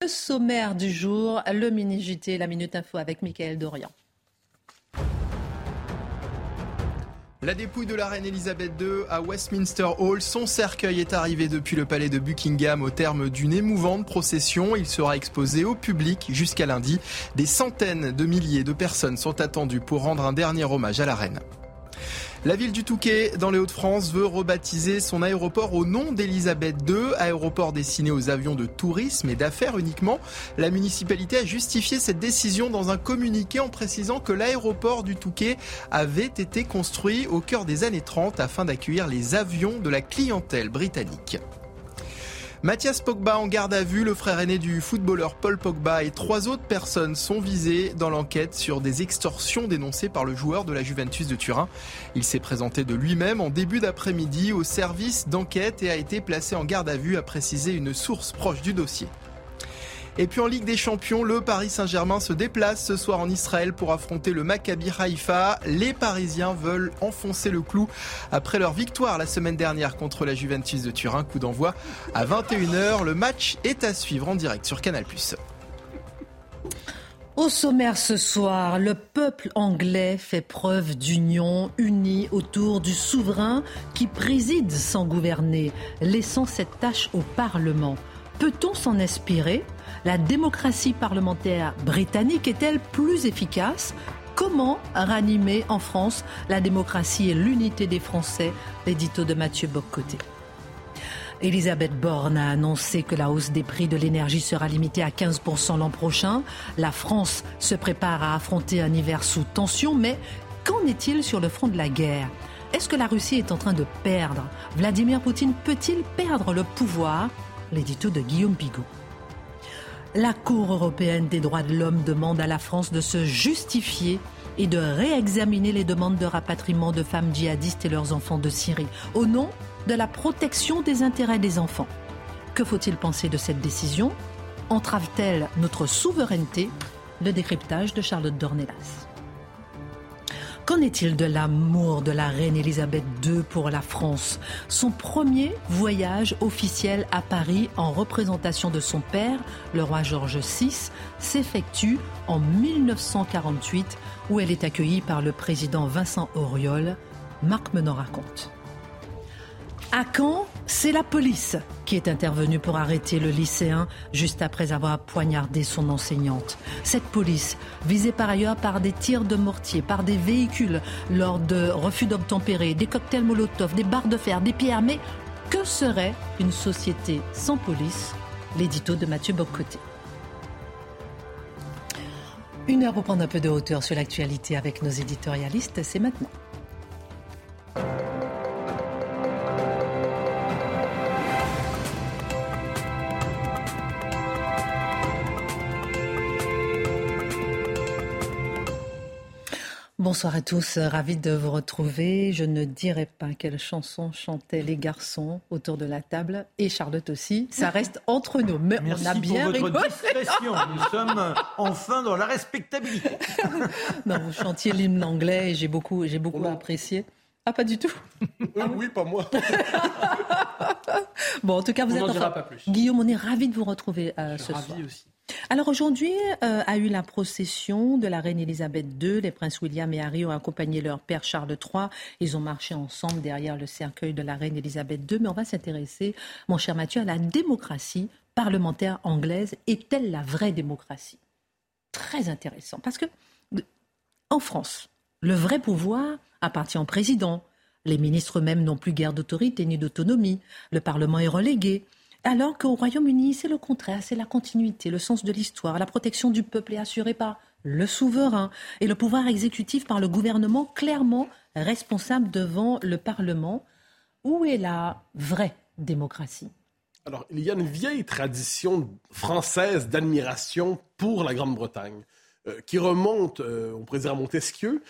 Le sommaire du jour, le mini-JT, la Minute Info avec Mickaël Dorian. La dépouille de la reine Elisabeth II à Westminster Hall, son cercueil est arrivé depuis le palais de Buckingham au terme d'une émouvante procession. Il sera exposé au public jusqu'à lundi. Des centaines de milliers de personnes sont attendues pour rendre un dernier hommage à la reine. La ville du Touquet, dans les Hauts-de-France, veut rebaptiser son aéroport au nom d'Elisabeth II, aéroport destiné aux avions de tourisme et d'affaires uniquement. La municipalité a justifié cette décision dans un communiqué en précisant que l'aéroport du Touquet avait été construit au cœur des années 30 afin d'accueillir les avions de la clientèle britannique. Mathias Pogba en garde à vue, le frère aîné du footballeur Paul Pogba et trois autres personnes sont visées dans l'enquête sur des extorsions dénoncées par le joueur de la Juventus de Turin. Il s'est présenté de lui-même en début d'après-midi au service d'enquête et a été placé en garde à vue, a précisé une source proche du dossier. Et puis en Ligue des Champions, le Paris Saint-Germain se déplace ce soir en Israël pour affronter le Maccabi Haïfa. Les Parisiens veulent enfoncer le clou après leur victoire la semaine dernière contre la Juventus de Turin. Coup d'envoi à 21h. Le match est à suivre en direct sur Canal+. Au sommaire ce soir, le peuple anglais fait preuve d'union unie autour du souverain qui préside sans gouverner, laissant cette tâche au Parlement. Peut-on s'en inspirer? La démocratie parlementaire britannique est-elle plus efficace? Comment ranimer en France la démocratie et l'unité des Français? L'édito de Mathieu Boccoté. Elisabeth Borne a annoncé que la hausse des prix de l'énergie sera limitée à 15% l'an prochain. La France se prépare à affronter un hiver sous tension, mais qu'en est-il sur le front de la guerre? Est-ce que la Russie est en train de perdre? Vladimir Poutine peut-il perdre le pouvoir? L'édito de Guillaume Bigot. La Cour européenne des droits de l'homme demande à la France de se justifier et de réexaminer les demandes de rapatriement de femmes djihadistes et leurs enfants de Syrie, au nom de la protection des intérêts des enfants. Que faut-il penser de cette décision? Entrave-t-elle notre souveraineté? Le décryptage de Charlotte Dornelas. Qu'en est-il de l'amour de la reine Elisabeth II pour la France? Son premier voyage officiel à Paris en représentation de son père, le roi George VI, s'effectue en 1948 où elle est accueillie par le président Vincent Auriol. Marc Menon raconte. À Caen, c'est la police qui est intervenue pour arrêter le lycéen juste après avoir poignardé son enseignante. Cette police, visée par ailleurs par des tirs de mortier, par des véhicules lors de refus d'obtempérer, des cocktails Molotov, des barres de fer, des pierres, mais que serait une société sans police? L'édito de Mathieu Boccoté. Une heure pour prendre un peu de hauteur sur l'actualité avec nos éditorialistes, c'est maintenant. Bonsoir à tous, ravi de vous retrouver. Je ne dirai pas quelle chanson chantaient les garçons autour de la table et Charlotte aussi. Ça reste entre nous, mais Merci on a bien pour votre discrétion. Nous sommes enfin dans la respectabilité. Non, vous chantiez l'hymne anglais et j'ai beaucoup, j'ai beaucoup apprécié. Ah, pas du tout. oui, pas moi. Bon, en tout cas, vous On êtes n'en dira enfin- pas plus. Guillaume, on est ravi de vous retrouver euh, ce ravi soir. aussi. Alors aujourd'hui euh, a eu la procession de la reine Elisabeth II. Les princes William et Harry ont accompagné leur père Charles III. Ils ont marché ensemble derrière le cercueil de la reine Elisabeth II. Mais on va s'intéresser, mon cher Mathieu, à la démocratie parlementaire anglaise. Est-elle la vraie démocratie? Très intéressant. Parce que en France, le vrai pouvoir appartient au président. Les ministres eux-mêmes n'ont plus guère d'autorité ni d'autonomie. Le Parlement est relégué. Alors qu'au Royaume-Uni, c'est le contraire, c'est la continuité, le sens de l'histoire. La protection du peuple est assurée par le souverain et le pouvoir exécutif par le gouvernement clairement responsable devant le Parlement. Où est la vraie démocratie? Alors, il y a une vieille tradition française d'admiration pour la Grande-Bretagne euh, qui remonte, euh, on pourrait dire à Montesquieu,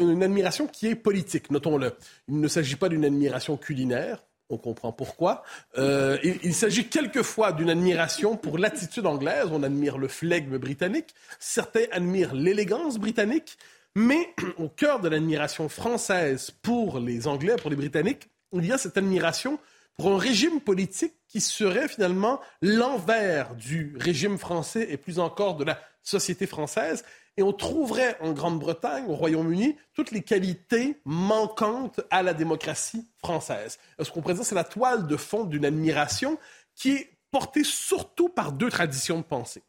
une, admiration qui est politique, notons-le. Il ne s'agit pas d'une admiration culinaire, on comprend pourquoi. Euh, il s'agit quelquefois d'une admiration pour l'attitude anglaise, on admire le flegme britannique, certains admirent l'élégance britannique, mais au cœur de l'admiration française pour les Anglais, pour les Britanniques, il y a cette admiration pour un régime politique qui serait finalement l'envers du régime français et plus encore de la société française. Et on trouverait en Grande-Bretagne, au Royaume-Uni, toutes les qualités manquantes à la démocratie française. Ce qu'on dire, c'est la toile de fond d'une admiration qui est portée surtout par deux traditions de pensée.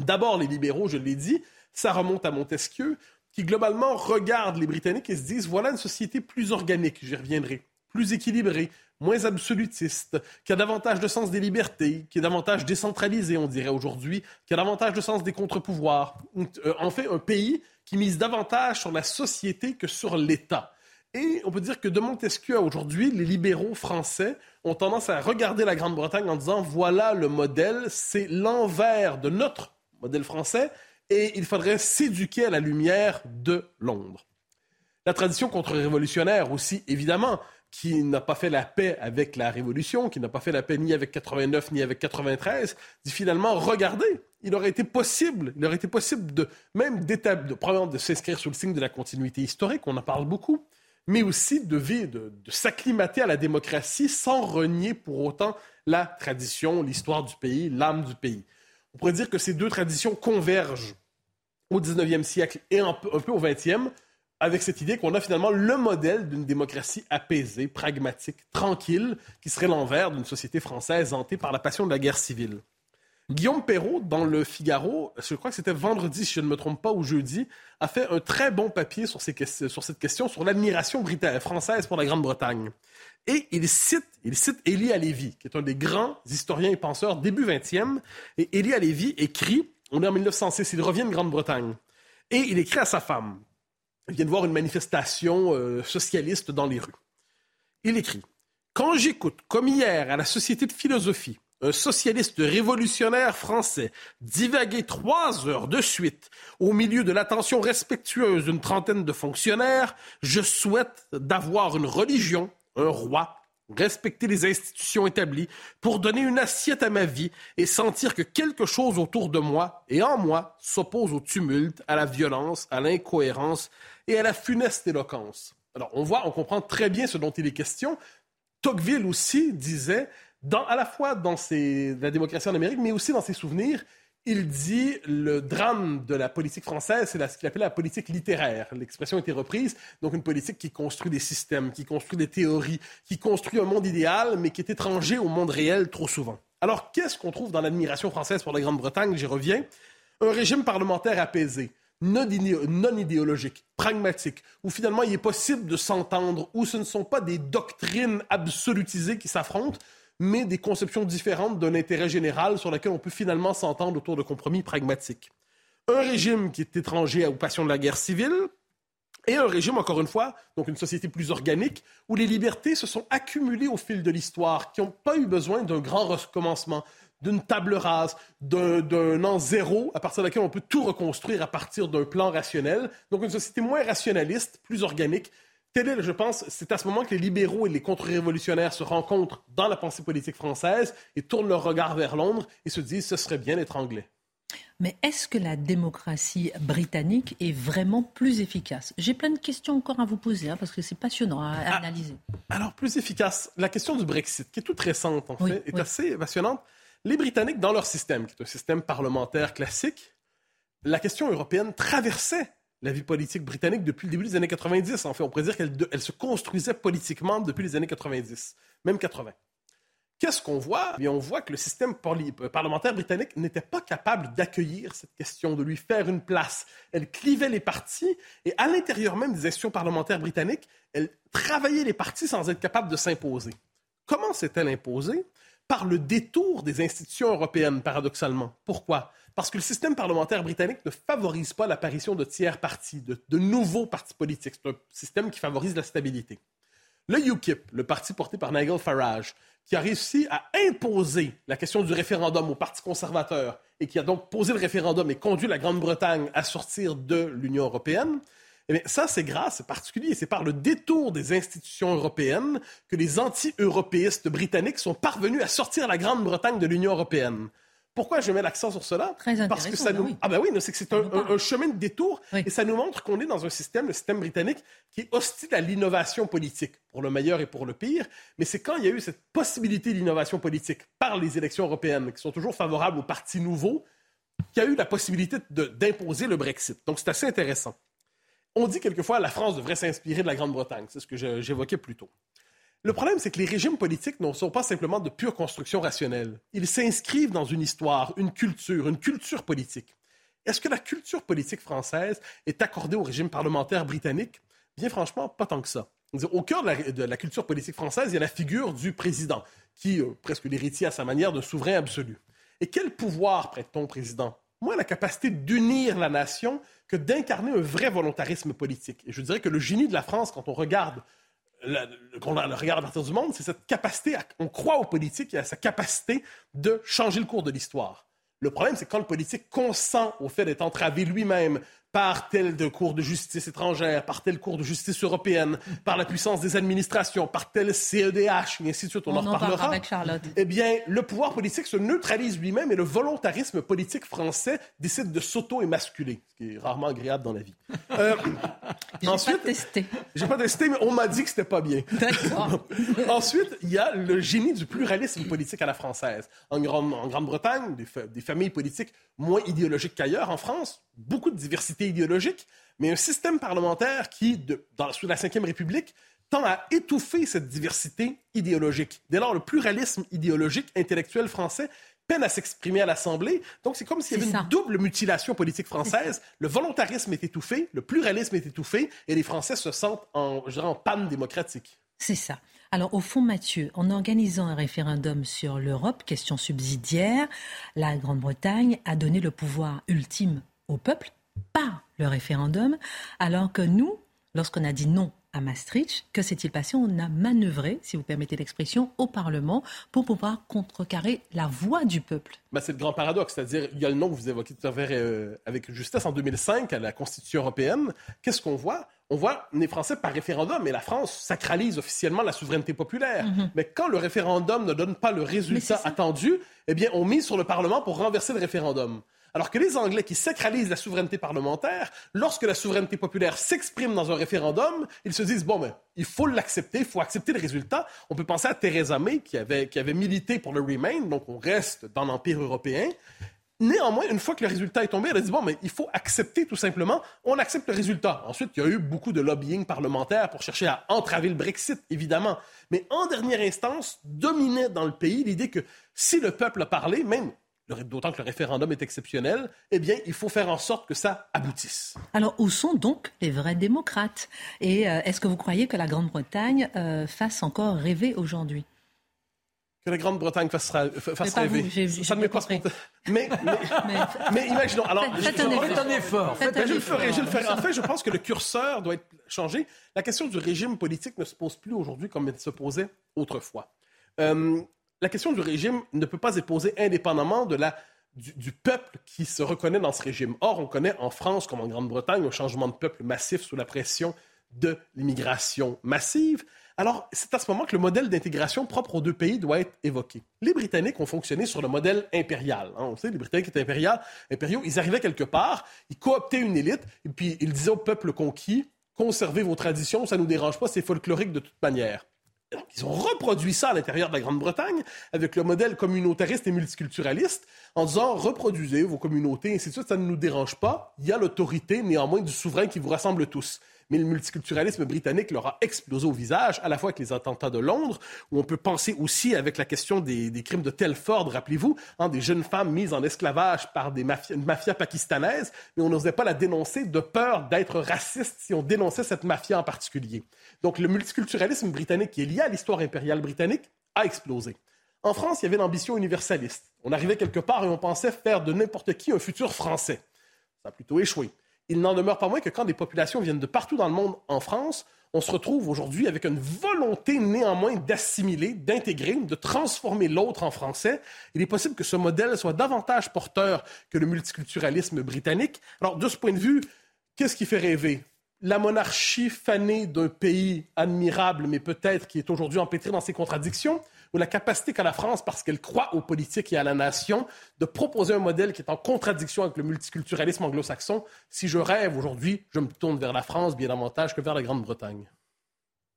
D'abord, les libéraux, je l'ai dit, ça remonte à Montesquieu, qui globalement regardent les Britanniques et se disent, voilà une société plus organique, j'y reviendrai, plus équilibrée, moins absolutiste, qui a davantage de sens des libertés, qui est davantage décentralisé, on dirait aujourd'hui, qui a davantage de sens des contre-pouvoirs. Euh, en fait, un pays qui mise davantage sur la société que sur l'État. Et on peut dire que de Montesquieu à aujourd'hui, les libéraux français ont tendance à regarder la Grande-Bretagne en disant voilà le modèle, c'est l'envers de notre modèle français et il faudrait s'éduquer à la lumière de Londres. La tradition contre-révolutionnaire aussi, évidemment, qui n'a pas fait la paix avec la Révolution, qui n'a pas fait la paix ni avec 89 ni avec 93, dit finalement, regardez, il aurait été possible, il aurait été possible de même d'établir, de, de s'inscrire sous le signe de la continuité historique, on en parle beaucoup, mais aussi de, de, de s'acclimater à la démocratie sans renier pour autant la tradition, l'histoire du pays, l'âme du pays. On pourrait dire que ces deux traditions convergent au 19e siècle et un peu, un peu au 20e avec cette idée qu'on a finalement le modèle d'une démocratie apaisée, pragmatique, tranquille, qui serait l'envers d'une société française hantée par la passion de la guerre civile. Guillaume Perrault, dans le Figaro, je crois que c'était vendredi, si je ne me trompe pas, ou jeudi, a fait un très bon papier sur, cette question, sur l'admiration française pour la Grande-Bretagne. Et il cite, il cite Élie Alévi, qui est un des grands historiens et penseurs début 20e. Et Élie Alévi écrit, on est en 1906, il revient de Grande-Bretagne. Et il écrit à sa femme, il vient de voir une manifestation euh, socialiste dans les rues. Il écrit Quand j'écoute, comme hier, à la Société de philosophie, un socialiste révolutionnaire français divaguer trois heures de suite au milieu de l'attention respectueuse d'une trentaine de fonctionnaires, je souhaite d'avoir une religion, un roi, respecter les institutions établies pour donner une assiette à ma vie et sentir que quelque chose autour de moi et en moi s'oppose au tumulte, à la violence, à l'incohérence et à la funeste éloquence. Alors, on voit, on comprend très bien ce dont il est question. Tocqueville aussi disait, à la fois dans la démocratie en Amérique, mais aussi dans ses souvenirs, il dit le drame de la politique française, c'est ce qu'il appelait la politique littéraire. L'expression a été reprise, donc une politique qui construit des systèmes, qui construit des théories, qui construit un monde idéal, mais qui est étranger au monde réel trop souvent. Alors, qu'est-ce qu'on trouve dans l'admiration française pour la Grande-Bretagne? J'y reviens. Un régime parlementaire apaisé, non, idéologique, pragmatique, où finalement il est possible de s'entendre, où ce ne sont pas des doctrines absolutisées qui s'affrontent, mais des conceptions différentes d'un intérêt général sur lequel on peut finalement s'entendre autour de compromis pragmatiques. Un régime qui est étranger aux passions de la guerre civile, et un régime, encore une fois, donc une société plus organique, où les libertés se sont accumulées au fil de l'histoire, qui n'ont pas eu besoin d'un grand recommencement, d'une table rase, d'un an zéro à partir de laquelle on peut tout reconstruire à partir d'un plan rationnel. Donc une société moins rationaliste, plus organique. Tel est, je pense, c'est à ce moment que les libéraux et les contre-révolutionnaires se rencontrent dans la pensée politique française et tournent leur regard vers Londres et se disent ce serait bien d'être anglais. Mais est-ce que la démocratie britannique est vraiment plus efficace? J'ai plein de questions encore à vous poser, hein, parce que c'est passionnant à, ah, analyser. Alors, plus efficace, la question du Brexit, qui est toute récente en fait, est assez passionnante. Les Britanniques, dans leur système, qui est un système parlementaire classique, la question européenne traversait la vie politique britannique depuis le début des années 90. En fait, on pourrait dire qu'elle se construisait politiquement depuis les années 90, même 80. Qu'est-ce qu'on voit? Eh On voit que le système euh, parlementaire britannique n'était pas capable d'accueillir cette question, de lui faire une place. Elle clivait les partis et à l'intérieur même des institutions parlementaires britanniques, elle travaillait les partis sans être capable de s'imposer. Comment s'est-elle imposée? Par le détour des institutions européennes, paradoxalement. Pourquoi? Parce que le système parlementaire britannique ne favorise pas l'apparition de tiers partis, de, nouveaux partis politiques. C'est un système qui favorise la stabilité. Le UKIP, le parti porté par Nigel Farage, qui a réussi à imposer la question du référendum au Parti conservateur et qui a donc posé le référendum et conduit la Grande-Bretagne à sortir de l'Union européenne, eh bien, ça, c'est grâce, c'est particulier, c'est par le détour des institutions européennes que les anti-européistes britanniques sont parvenus à sortir la Grande-Bretagne de l'Union européenne. Pourquoi je mets l'accent sur cela? Très Parce que ça ben nous... oui. Ah ben oui, c'est que c'est un, un- un chemin de détour Oui. et ça nous montre qu'on est dans un système, le système britannique, qui est hostile à l'innovation politique, pour le meilleur et pour le pire. Mais c'est quand il y a eu cette possibilité d'innovation politique par les élections européennes, qui sont toujours favorables aux partis nouveaux, qu'il y a eu la possibilité d'imposer le Brexit. Donc c'est assez intéressant. On dit quelquefois la France devrait s'inspirer de la Grande-Bretagne. C'est ce que j'évoquais plus tôt. Le problème, c'est que les régimes politiques ne sont pas simplement de pure construction rationnelle. Ils s'inscrivent dans une histoire, une culture, une culture politique. Est-ce que la culture politique française est accordée au régime parlementaire britannique? Bien franchement, pas tant que ça. Au cœur de la, culture politique française, il y a la figure du président, qui est presque l'héritier à sa manière d'un souverain absolu. Et quel pouvoir prête-t-on au président? Moins la capacité d'unir la nation que d'incarner un vrai volontarisme politique. Et je dirais que le génie de la France, quand on regarde le- regarde à partir du monde, c'est cette capacité, on croit aux politiques et à sa capacité de changer le cours de l'histoire. Le problème, c'est quand le politique consent au fait d'être entravé lui-même par tel de cours de justice étrangère, par tel cours de justice européenne, par la puissance des administrations, par tel CEDH, et ainsi de suite, on, On en en parlera reparlera. avec Charlotte. Eh bien, le pouvoir politique se neutralise lui-même et le volontarisme politique français décide de s'auto-émasculer, ce qui est rarement agréable dans la vie. Euh, J'ai ensuite, pas testé. j'ai pas testé, mais on m'a dit que c'était pas bien. D'accord. Ensuite, il y a le génie du pluralisme politique à la française. En, Grande- en Grande-Bretagne, des, fa- des familles politiques moins idéologiques qu'ailleurs. En France, beaucoup de diversité idéologique, mais un système parlementaire qui, de- dans, sous la Ve République, tend à étouffer cette diversité idéologique. Dès lors, le pluralisme idéologique intellectuel français peine à s'exprimer à l'Assemblée. Donc, c'est comme s'il y avait ça. une double mutilation politique française. Le volontarisme est étouffé, le pluralisme est étouffé, et les Français se sentent en, je dirais, en panne démocratique. C'est ça. Alors, au fond, Mathieu, en organisant un référendum sur l'Europe, question subsidiaire, la Grande-Bretagne a donné le pouvoir ultime au peuple par le référendum, alors que nous, lorsqu'on a dit non à Maastricht, que s'est-il passé? On a manœuvré, si vous permettez l'expression, au Parlement pour pouvoir contrecarrer la voix du peuple. Ben, c'est le grand paradoxe, c'est-à-dire, il y a le nom que vous évoquez tout à euh, avec justesse en 2005 à la Constitution européenne. Qu'est-ce qu'on voit? On voit les Français par référendum, et la France sacralise officiellement la souveraineté populaire. Mais quand le référendum ne donne pas le résultat attendu, eh bien, on mise sur le Parlement pour renverser le référendum. Alors que les Anglais qui sacralisent la souveraineté parlementaire, lorsque la souveraineté populaire s'exprime dans un référendum, ils se disent, bon, ben, il faut l'accepter, il faut accepter le résultat. On peut penser à Theresa May qui avait, qui avait milité pour le Remain, donc on reste dans l'Empire européen. Néanmoins, une fois que le résultat est tombé, elle a dit, bon, mais il faut accepter tout simplement, on accepte le résultat. Ensuite, il y a eu beaucoup de lobbying parlementaire pour chercher à entraver le Brexit, évidemment. Mais en dernière instance, dominait dans le pays l'idée que si le peuple a parlé, même d'autant que le référendum est exceptionnel, eh bien, il faut faire en sorte que ça aboutisse. Alors, où sont donc les vrais démocrates? Et euh, est-ce que vous croyez que la Grande-Bretagne euh, fasse encore rêver aujourd'hui? Que la Grande-Bretagne fasse, fasse rêver. vous, j'ai- ça ne m'est pas spontané. Mais, mais, Mais- mais imaginons. Alors, Faites- je- un je-. Faites un effort. Faites Ben, un je le ferai, je le effort. ferai. En fait, je pense que le curseur doit être changé. La question du régime politique ne se pose plus aujourd'hui comme elle se posait autrefois. Euh, la question du régime ne peut pas être posée indépendamment de la, du, du peuple qui se reconnaît dans ce régime. Or, on connaît en France comme en Grande-Bretagne un changement de peuple massif sous la pression de l'immigration massive. Alors, c'est à ce moment que le modèle d'intégration propre aux deux pays doit être évoqué. Les Britanniques ont fonctionné sur le modèle impérial. hein. On sait, les Britanniques étaient impériaux, impériaux. Ils arrivaient quelque part, ils cooptaient une élite, et puis ils disaient au peuple conquis, conservez vos traditions, ça ne nous dérange pas, c'est folklorique de toute manière. Donc, ils ont reproduit ça à l'intérieur de la Grande-Bretagne avec le modèle communautariste et multiculturaliste en disant reproduisez vos communautés, ainsi de suite, ça ne nous dérange pas. Il y a l'autorité néanmoins du souverain qui vous rassemble tous. Mais le multiculturalisme britannique leur a explosé au visage, à la fois avec les attentats de Londres, où on peut penser aussi avec la question des, crimes de Telford, rappelez-vous, hein, des jeunes femmes mises en esclavage par des mafias, mafia pakistanaise, mais on n'osait pas la dénoncer de peur d'être raciste si on dénonçait cette mafia en particulier. Donc le multiculturalisme britannique qui est lié à l'histoire impériale britannique a explosé. En France, il y avait l'ambition universaliste. On arrivait quelque part et on pensait faire de n'importe qui un futur français. Ça a plutôt échoué. Il n'en demeure pas moins que quand des populations viennent de partout dans le monde en France, on se retrouve aujourd'hui avec une volonté néanmoins d'assimiler, d'intégrer, de transformer l'autre en français. Il est possible que ce modèle soit davantage porteur que le multiculturalisme britannique. Alors, de ce point de vue, qu'est-ce qui fait rêver? La monarchie fanée d'un pays admirable, mais peut-être qui est aujourd'hui empêtré dans ses contradictions, ou la capacité qu'a la France, parce qu'elle croit aux politiques et à la nation, de proposer un modèle qui est en contradiction avec le multiculturalisme anglo-saxon. Si je rêve aujourd'hui, je me tourne vers la France bien davantage que vers la Grande-Bretagne.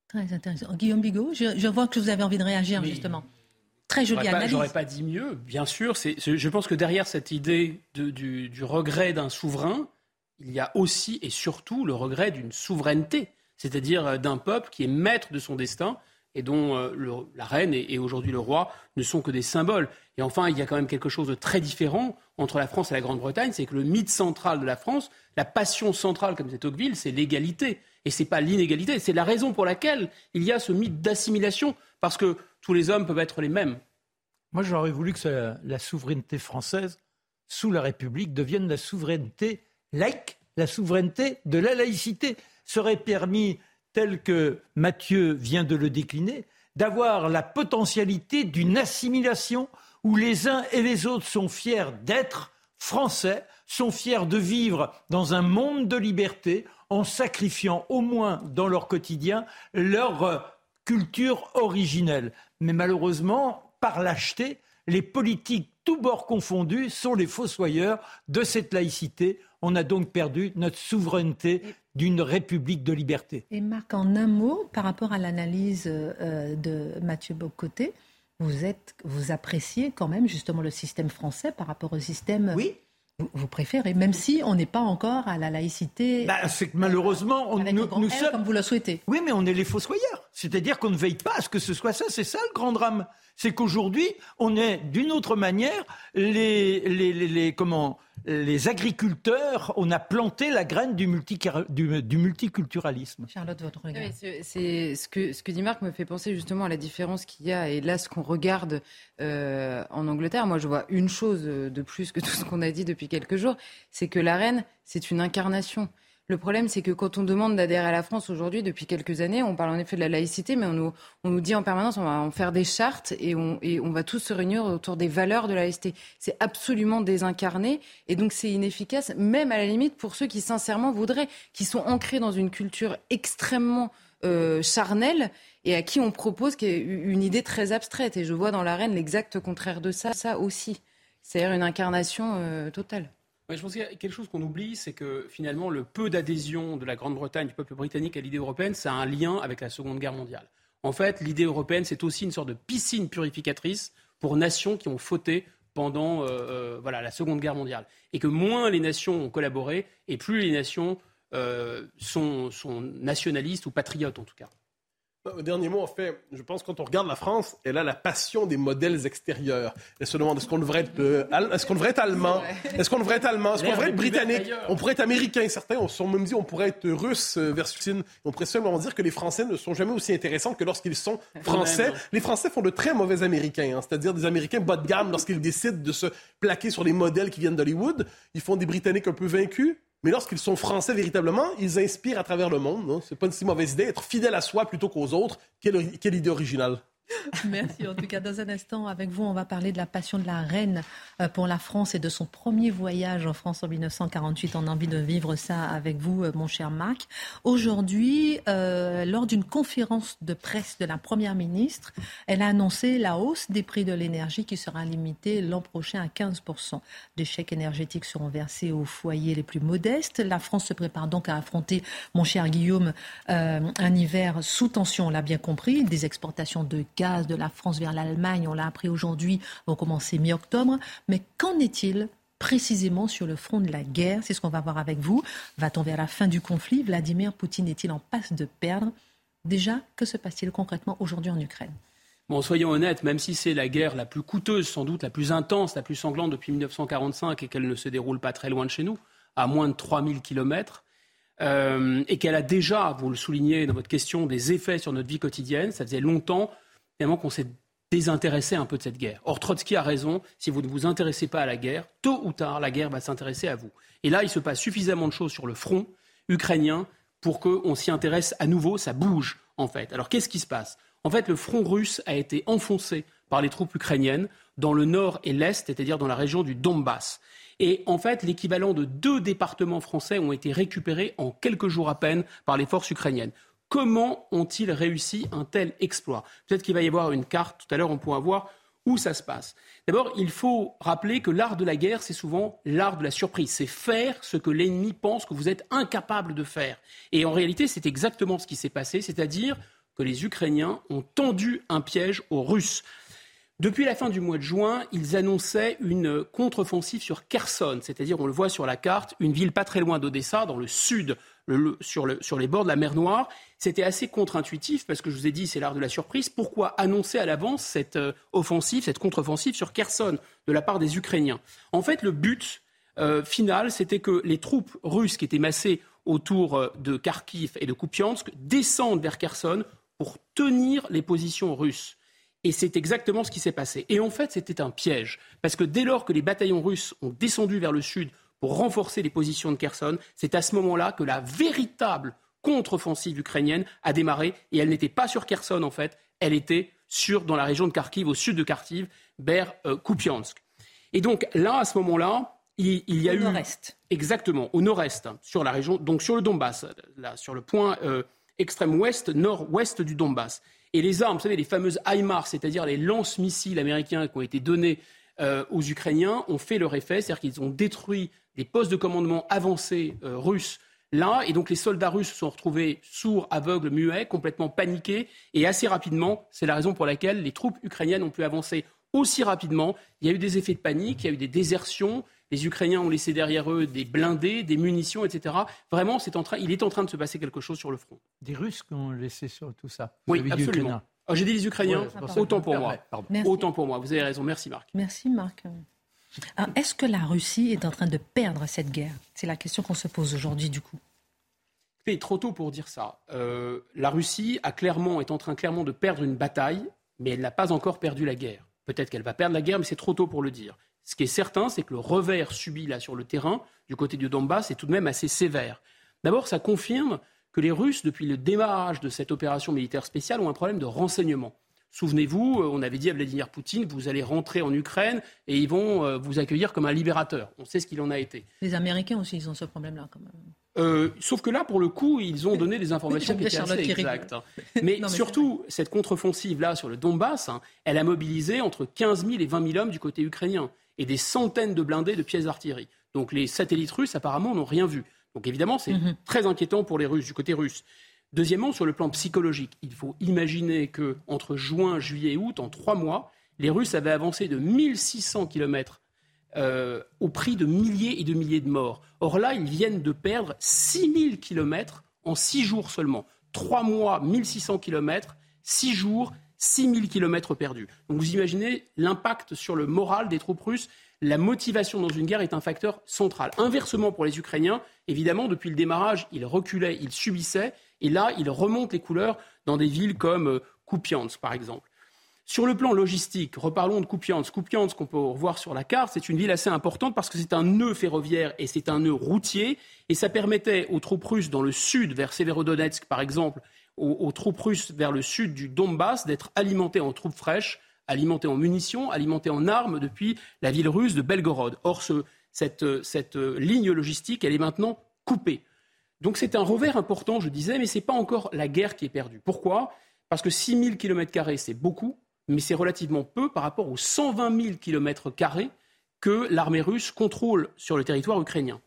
Très intéressant. Guillaume Bigot, je, vois que vous avez envie de réagir, justement. Très jolie analyse. J'aurais pas dit mieux, bien sûr. je pense que derrière cette idée du, du regret d'un souverain, il y a aussi et surtout le regret d'une souveraineté, c'est-à-dire euh, d'un peuple qui est maître de son destin et dont euh, la reine et, aujourd'hui le roi ne sont que des symboles. Et enfin, il y a quand même quelque chose de très différent entre la France et la Grande-Bretagne, c'est que le mythe central de la France, la passion centrale, comme c'est Tocqueville, c'est l'égalité. Et ce n'est pas l'inégalité, c'est la raison pour laquelle il y a ce mythe d'assimilation, parce que tous les hommes peuvent être les mêmes. Moi, j'aurais voulu que la souveraineté française, sous la République, devienne la souveraineté laïque, la souveraineté de la laïcité. Serait permis tel que Mathieu vient de le décliner, d'avoir la potentialité d'une assimilation où les uns et les autres sont fiers d'être français, sont fiers de vivre dans un monde de liberté en sacrifiant au moins dans leur quotidien leur euh, culture originelle. Mais malheureusement, par lâcheté, les politiques, tous bords confondus, sont les fossoyeurs de cette laïcité. On a donc perdu notre souveraineté d'une république de liberté. Et Marc, en un mot, par rapport à l'analyse euh, de Mathieu Bocoté, vous, êtes, vous appréciez quand même justement le système français par rapport au système. Oui. Vous, préférez, même si on n'est pas encore à la laïcité. Bah, c'est que malheureusement, on, nous, nous sommes. Comme vous le souhaitez. Oui, mais on est les fossoyeurs. C'est-à-dire qu'on ne veille pas à ce que ce soit ça. C'est ça le grand drame. C'est qu'aujourd'hui, on est d'une autre manière les, les, les comment les agriculteurs, on a planté la graine du, multiculturalisme. Charlotte, votre regard. c'est, ce, que, ce que dit Marc me fait penser justement à la différence qu'il y a et là ce qu'on regarde euh, en Angleterre. Moi, je vois une chose de plus que tout ce qu'on a dit depuis quelques jours, c'est que la reine, c'est une incarnation. Le problème, c'est que quand on demande d'adhérer à la France aujourd'hui, depuis quelques années, on parle en effet de la laïcité, mais on nous, on nous dit en permanence on va en faire des chartes et on, et on va tous se réunir autour des valeurs de la laïcité. C'est absolument désincarné et donc c'est inefficace, même à la limite pour ceux qui sincèrement voudraient, qui sont ancrés dans une culture extrêmement euh, charnelle et à qui on propose une idée très abstraite. Et je vois dans l'arène l'exact contraire de ça, ça aussi. C'est-à-dire une incarnation euh, totale je pense qu'il y a quelque chose qu'on oublie, c'est que finalement, le peu d'adhésion de la Grande-Bretagne, du peuple britannique à l'idée européenne, ça a un lien avec la Seconde Guerre mondiale. En fait, l'idée européenne, c'est aussi une sorte de piscine purificatrice pour nations qui ont fauté pendant euh, euh, la Seconde Guerre mondiale. Et que moins les nations ont collaboré, et plus les nations euh, sont nationalistes ou patriotes, en tout cas. Au dernier mot, en fait, je pense que quand on regarde la France, elle a la passion des modèles extérieurs. Elle se demande est-ce qu'on devrait être, euh, est-ce qu'on devrait être allemand, est-ce qu'on devrait être allemand, est-ce qu'on devrait être britannique, on pourrait être américain. Certains on se même dit on pourrait être russe euh, versus Chine. On pourrait seulement dire que les Français ne sont jamais aussi intéressants que lorsqu'ils sont français. Les Français font de très mauvais Américains, hein. c'est-à-dire des Américains bas de gamme lorsqu'ils décident de se plaquer sur les modèles qui viennent d'Hollywood. Ils font des Britanniques un peu vaincus mais lorsqu'ils sont français véritablement, ils inspirent à travers le monde. Hein. C'est pas une si mauvaise idée. Être fidèle à soi plutôt qu'aux autres, quelle idée originale. Merci. En tout cas, dans un instant, avec vous, on va parler de la passion de la reine euh, pour la France et de son premier voyage en France en 1948. On a envie de vivre ça avec vous, euh, mon cher Marc. Aujourd'hui, euh, lors d'une conférence de presse de la Première ministre, elle a annoncé la hausse des prix de l'énergie qui sera limitée l'an prochain à 15%. Des chèques énergétiques seront versés aux foyers les plus modestes. La France se prépare donc à affronter, mon cher Guillaume, un hiver sous tension, on l'a bien compris, des exportations de gaz de la France vers l'Allemagne, on l'a appris aujourd'hui, vont commencer mi-octobre. Mais qu'en est-il précisément sur le front de la guerre? C'est ce qu'on va voir avec vous. Va-t-on vers la fin du conflit? Vladimir Poutine est-il en passe de perdre? Déjà, que se passe-t-il concrètement aujourd'hui en Ukraine? Bon, soyons honnêtes, même si c'est la guerre la plus coûteuse, sans doute la plus intense, la plus sanglante depuis 1945 et qu'elle ne se déroule pas très loin de chez nous, à moins de 3000 kilomètres, euh, et qu'elle a déjà, vous le soulignez dans votre question, des effets sur notre vie quotidienne. Ça faisait longtemps qu'on s'est désintéresser un peu de cette guerre. Or, Trotsky a raison, si vous ne vous intéressez pas à la guerre, tôt ou tard, la guerre va s'intéresser à vous. Et là, il se passe suffisamment de choses sur le front ukrainien pour qu'on s'y intéresse à nouveau, ça bouge en fait. Alors qu'est-ce qui se passe? En fait, le front russe a été enfoncé par les troupes ukrainiennes dans le nord et l'est, c'est-à-dire dans la région du Donbass. Et en fait, l'équivalent de deux départements français ont été récupérés en quelques jours à peine par les forces ukrainiennes. Comment ont-ils réussi un tel exploit? Peut-être qu'il va y avoir une carte, tout à l'heure on pourra voir où ça se passe. D'abord, il faut rappeler que l'art de la guerre, c'est souvent l'art de la surprise. C'est faire ce que l'ennemi pense que vous êtes incapable de faire. Et en réalité, c'est exactement ce qui s'est passé, c'est-à-dire que les Ukrainiens ont tendu un piège aux Russes. Depuis la fin du mois de juin, ils annonçaient une contre-offensive sur Kherson, c'est-à-dire, on le voit sur la carte, une ville pas très loin d'Odessa, dans le sud, sur, les bords de la mer Noire. C'était assez contre-intuitif parce que je vous ai dit, c'est l'art de la surprise. Pourquoi annoncer à l'avance cette euh, offensive, cette contre-offensive sur Kherson de la part des Ukrainiens? En fait, le but euh, final, c'était que les troupes russes qui étaient massées autour euh, de Kharkiv et de Kupiansk descendent vers Kherson pour tenir les positions russes. Et c'est exactement ce qui s'est passé. Et en fait, c'était un piège. Parce que dès lors que les bataillons russes ont descendu vers le sud pour renforcer les positions de Kherson, c'est à ce moment-là que la véritable contre-offensive ukrainienne a démarré. Et elle n'était pas sur Kherson, en fait. Elle était sur, dans la région de Kharkiv, au sud de Kharkiv, vers euh, Kupiansk. Et donc là, à ce moment-là, il, y a eu... Au nord-est. Exactement, au nord-est, sur la région, donc sur le Donbass, là, sur le point euh, extrême ouest, nord-ouest du Donbass. Et les armes, vous savez, les fameuses HIMARS, c'est-à-dire les lance-missiles américains qui ont été donnés euh, aux Ukrainiens, ont fait leur effet, c'est-à-dire qu'ils ont détruit des postes de commandement avancés euh, russes là, et donc les soldats russes se sont retrouvés sourds, aveugles, muets, complètement paniqués, et assez rapidement, c'est la raison pour laquelle les troupes ukrainiennes ont pu avancer aussi rapidement. Il y a eu des effets de panique, il y a eu des désertions, les Ukrainiens ont laissé derrière eux des blindés, des munitions, etc. Vraiment, en train, il est en train de se passer quelque chose sur le front. Des Russes qui ont laissé sur tout ça. Oui, absolument. Oh, j'ai dit les Ukrainiens, autant pour moi. Autant pour moi. Vous avez raison. Merci Marc. Merci Marc. Est-ce que la Russie est en train de perdre cette guerre? C'est la question qu'on se pose aujourd'hui du coup. C'est trop tôt pour dire ça. Euh, la Russie a clairement, est en train clairement de perdre une bataille, mais elle n'a pas encore perdu la guerre. Peut-être qu'elle va perdre la guerre, mais c'est trop tôt pour le dire. Ce qui est certain, c'est que le revers subi là sur le terrain, du côté du Donbass, est tout de même assez sévère. D'abord, ça confirme que les Russes, depuis le démarrage de cette opération militaire spéciale, ont un problème de renseignement. Souvenez-vous, euh, on avait dit à Vladimir Poutine, vous allez rentrer en Ukraine et ils vont euh, vous accueillir comme un libérateur. On sait ce qu'il en a été. Les Américains aussi, ils ont ce problème-là quand même. Euh, sauf que là, pour le coup, ils ont donné des informations qui étaient assez exactes. Mais, surtout, cette contre-offensive-là sur le Donbass, hein, elle a mobilisé entre 15 000 et 20 000 hommes du côté ukrainien et des centaines de blindés de pièces d'artillerie. Donc les satellites russes, apparemment, n'ont rien vu. Donc évidemment, c'est mhm. très inquiétant pour les Russes, du côté russe. Deuxièmement, sur le plan psychologique, il faut imaginer que entre juin, juillet et août, en trois mois, les Russes avaient avancé de 1600 kilomètres euh, au prix de milliers et de milliers de morts. Or là, ils viennent de perdre 6000 kilomètres en six jours seulement. Trois mois, 1600 kilomètres, six jours, 6000 kilomètres perdus. Donc vous imaginez l'impact sur le moral des troupes russes. La motivation dans une guerre est un facteur central. Inversement pour les Ukrainiens, évidemment, depuis le démarrage, ils reculaient, ils subissaient, et là, ils remontent les couleurs dans des villes comme euh, Kupiansk, par exemple. Sur le plan logistique, reparlons de Kupiansk. Kupiansk, qu'on peut revoir sur la carte, c'est une ville assez importante parce que c'est un nœud ferroviaire et c'est un nœud routier. Et ça permettait aux troupes russes dans le sud, vers Severodonetsk par exemple, aux, troupes russes vers le sud du Donbass d'être alimentées en troupes fraîches, alimentées en munitions, alimentées en armes depuis la ville russe de Belgorod. Or, cette, ligne logistique, elle est maintenant coupée. Donc c'est un revers important, je disais, mais ce n'est pas encore la guerre qui est perdue. Pourquoi? Parce que 6 000 km, c'est beaucoup, mais c'est relativement peu par rapport aux 120 000 km que l'armée russe contrôle sur le territoire ukrainien.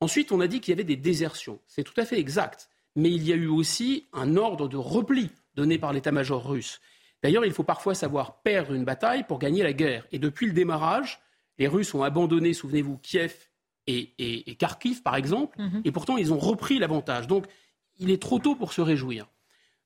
Ensuite, on a dit qu'il y avait des désertions. C'est tout à fait exact mais il y a eu aussi un ordre de repli donné par l'état-major russe. D'ailleurs, il faut parfois savoir perdre une bataille pour gagner la guerre. Et depuis le démarrage, les Russes ont abandonné, souvenez-vous, Kiev et, Kharkiv, par exemple, mhm. et pourtant ils ont repris l'avantage. Donc, il est trop tôt pour se réjouir.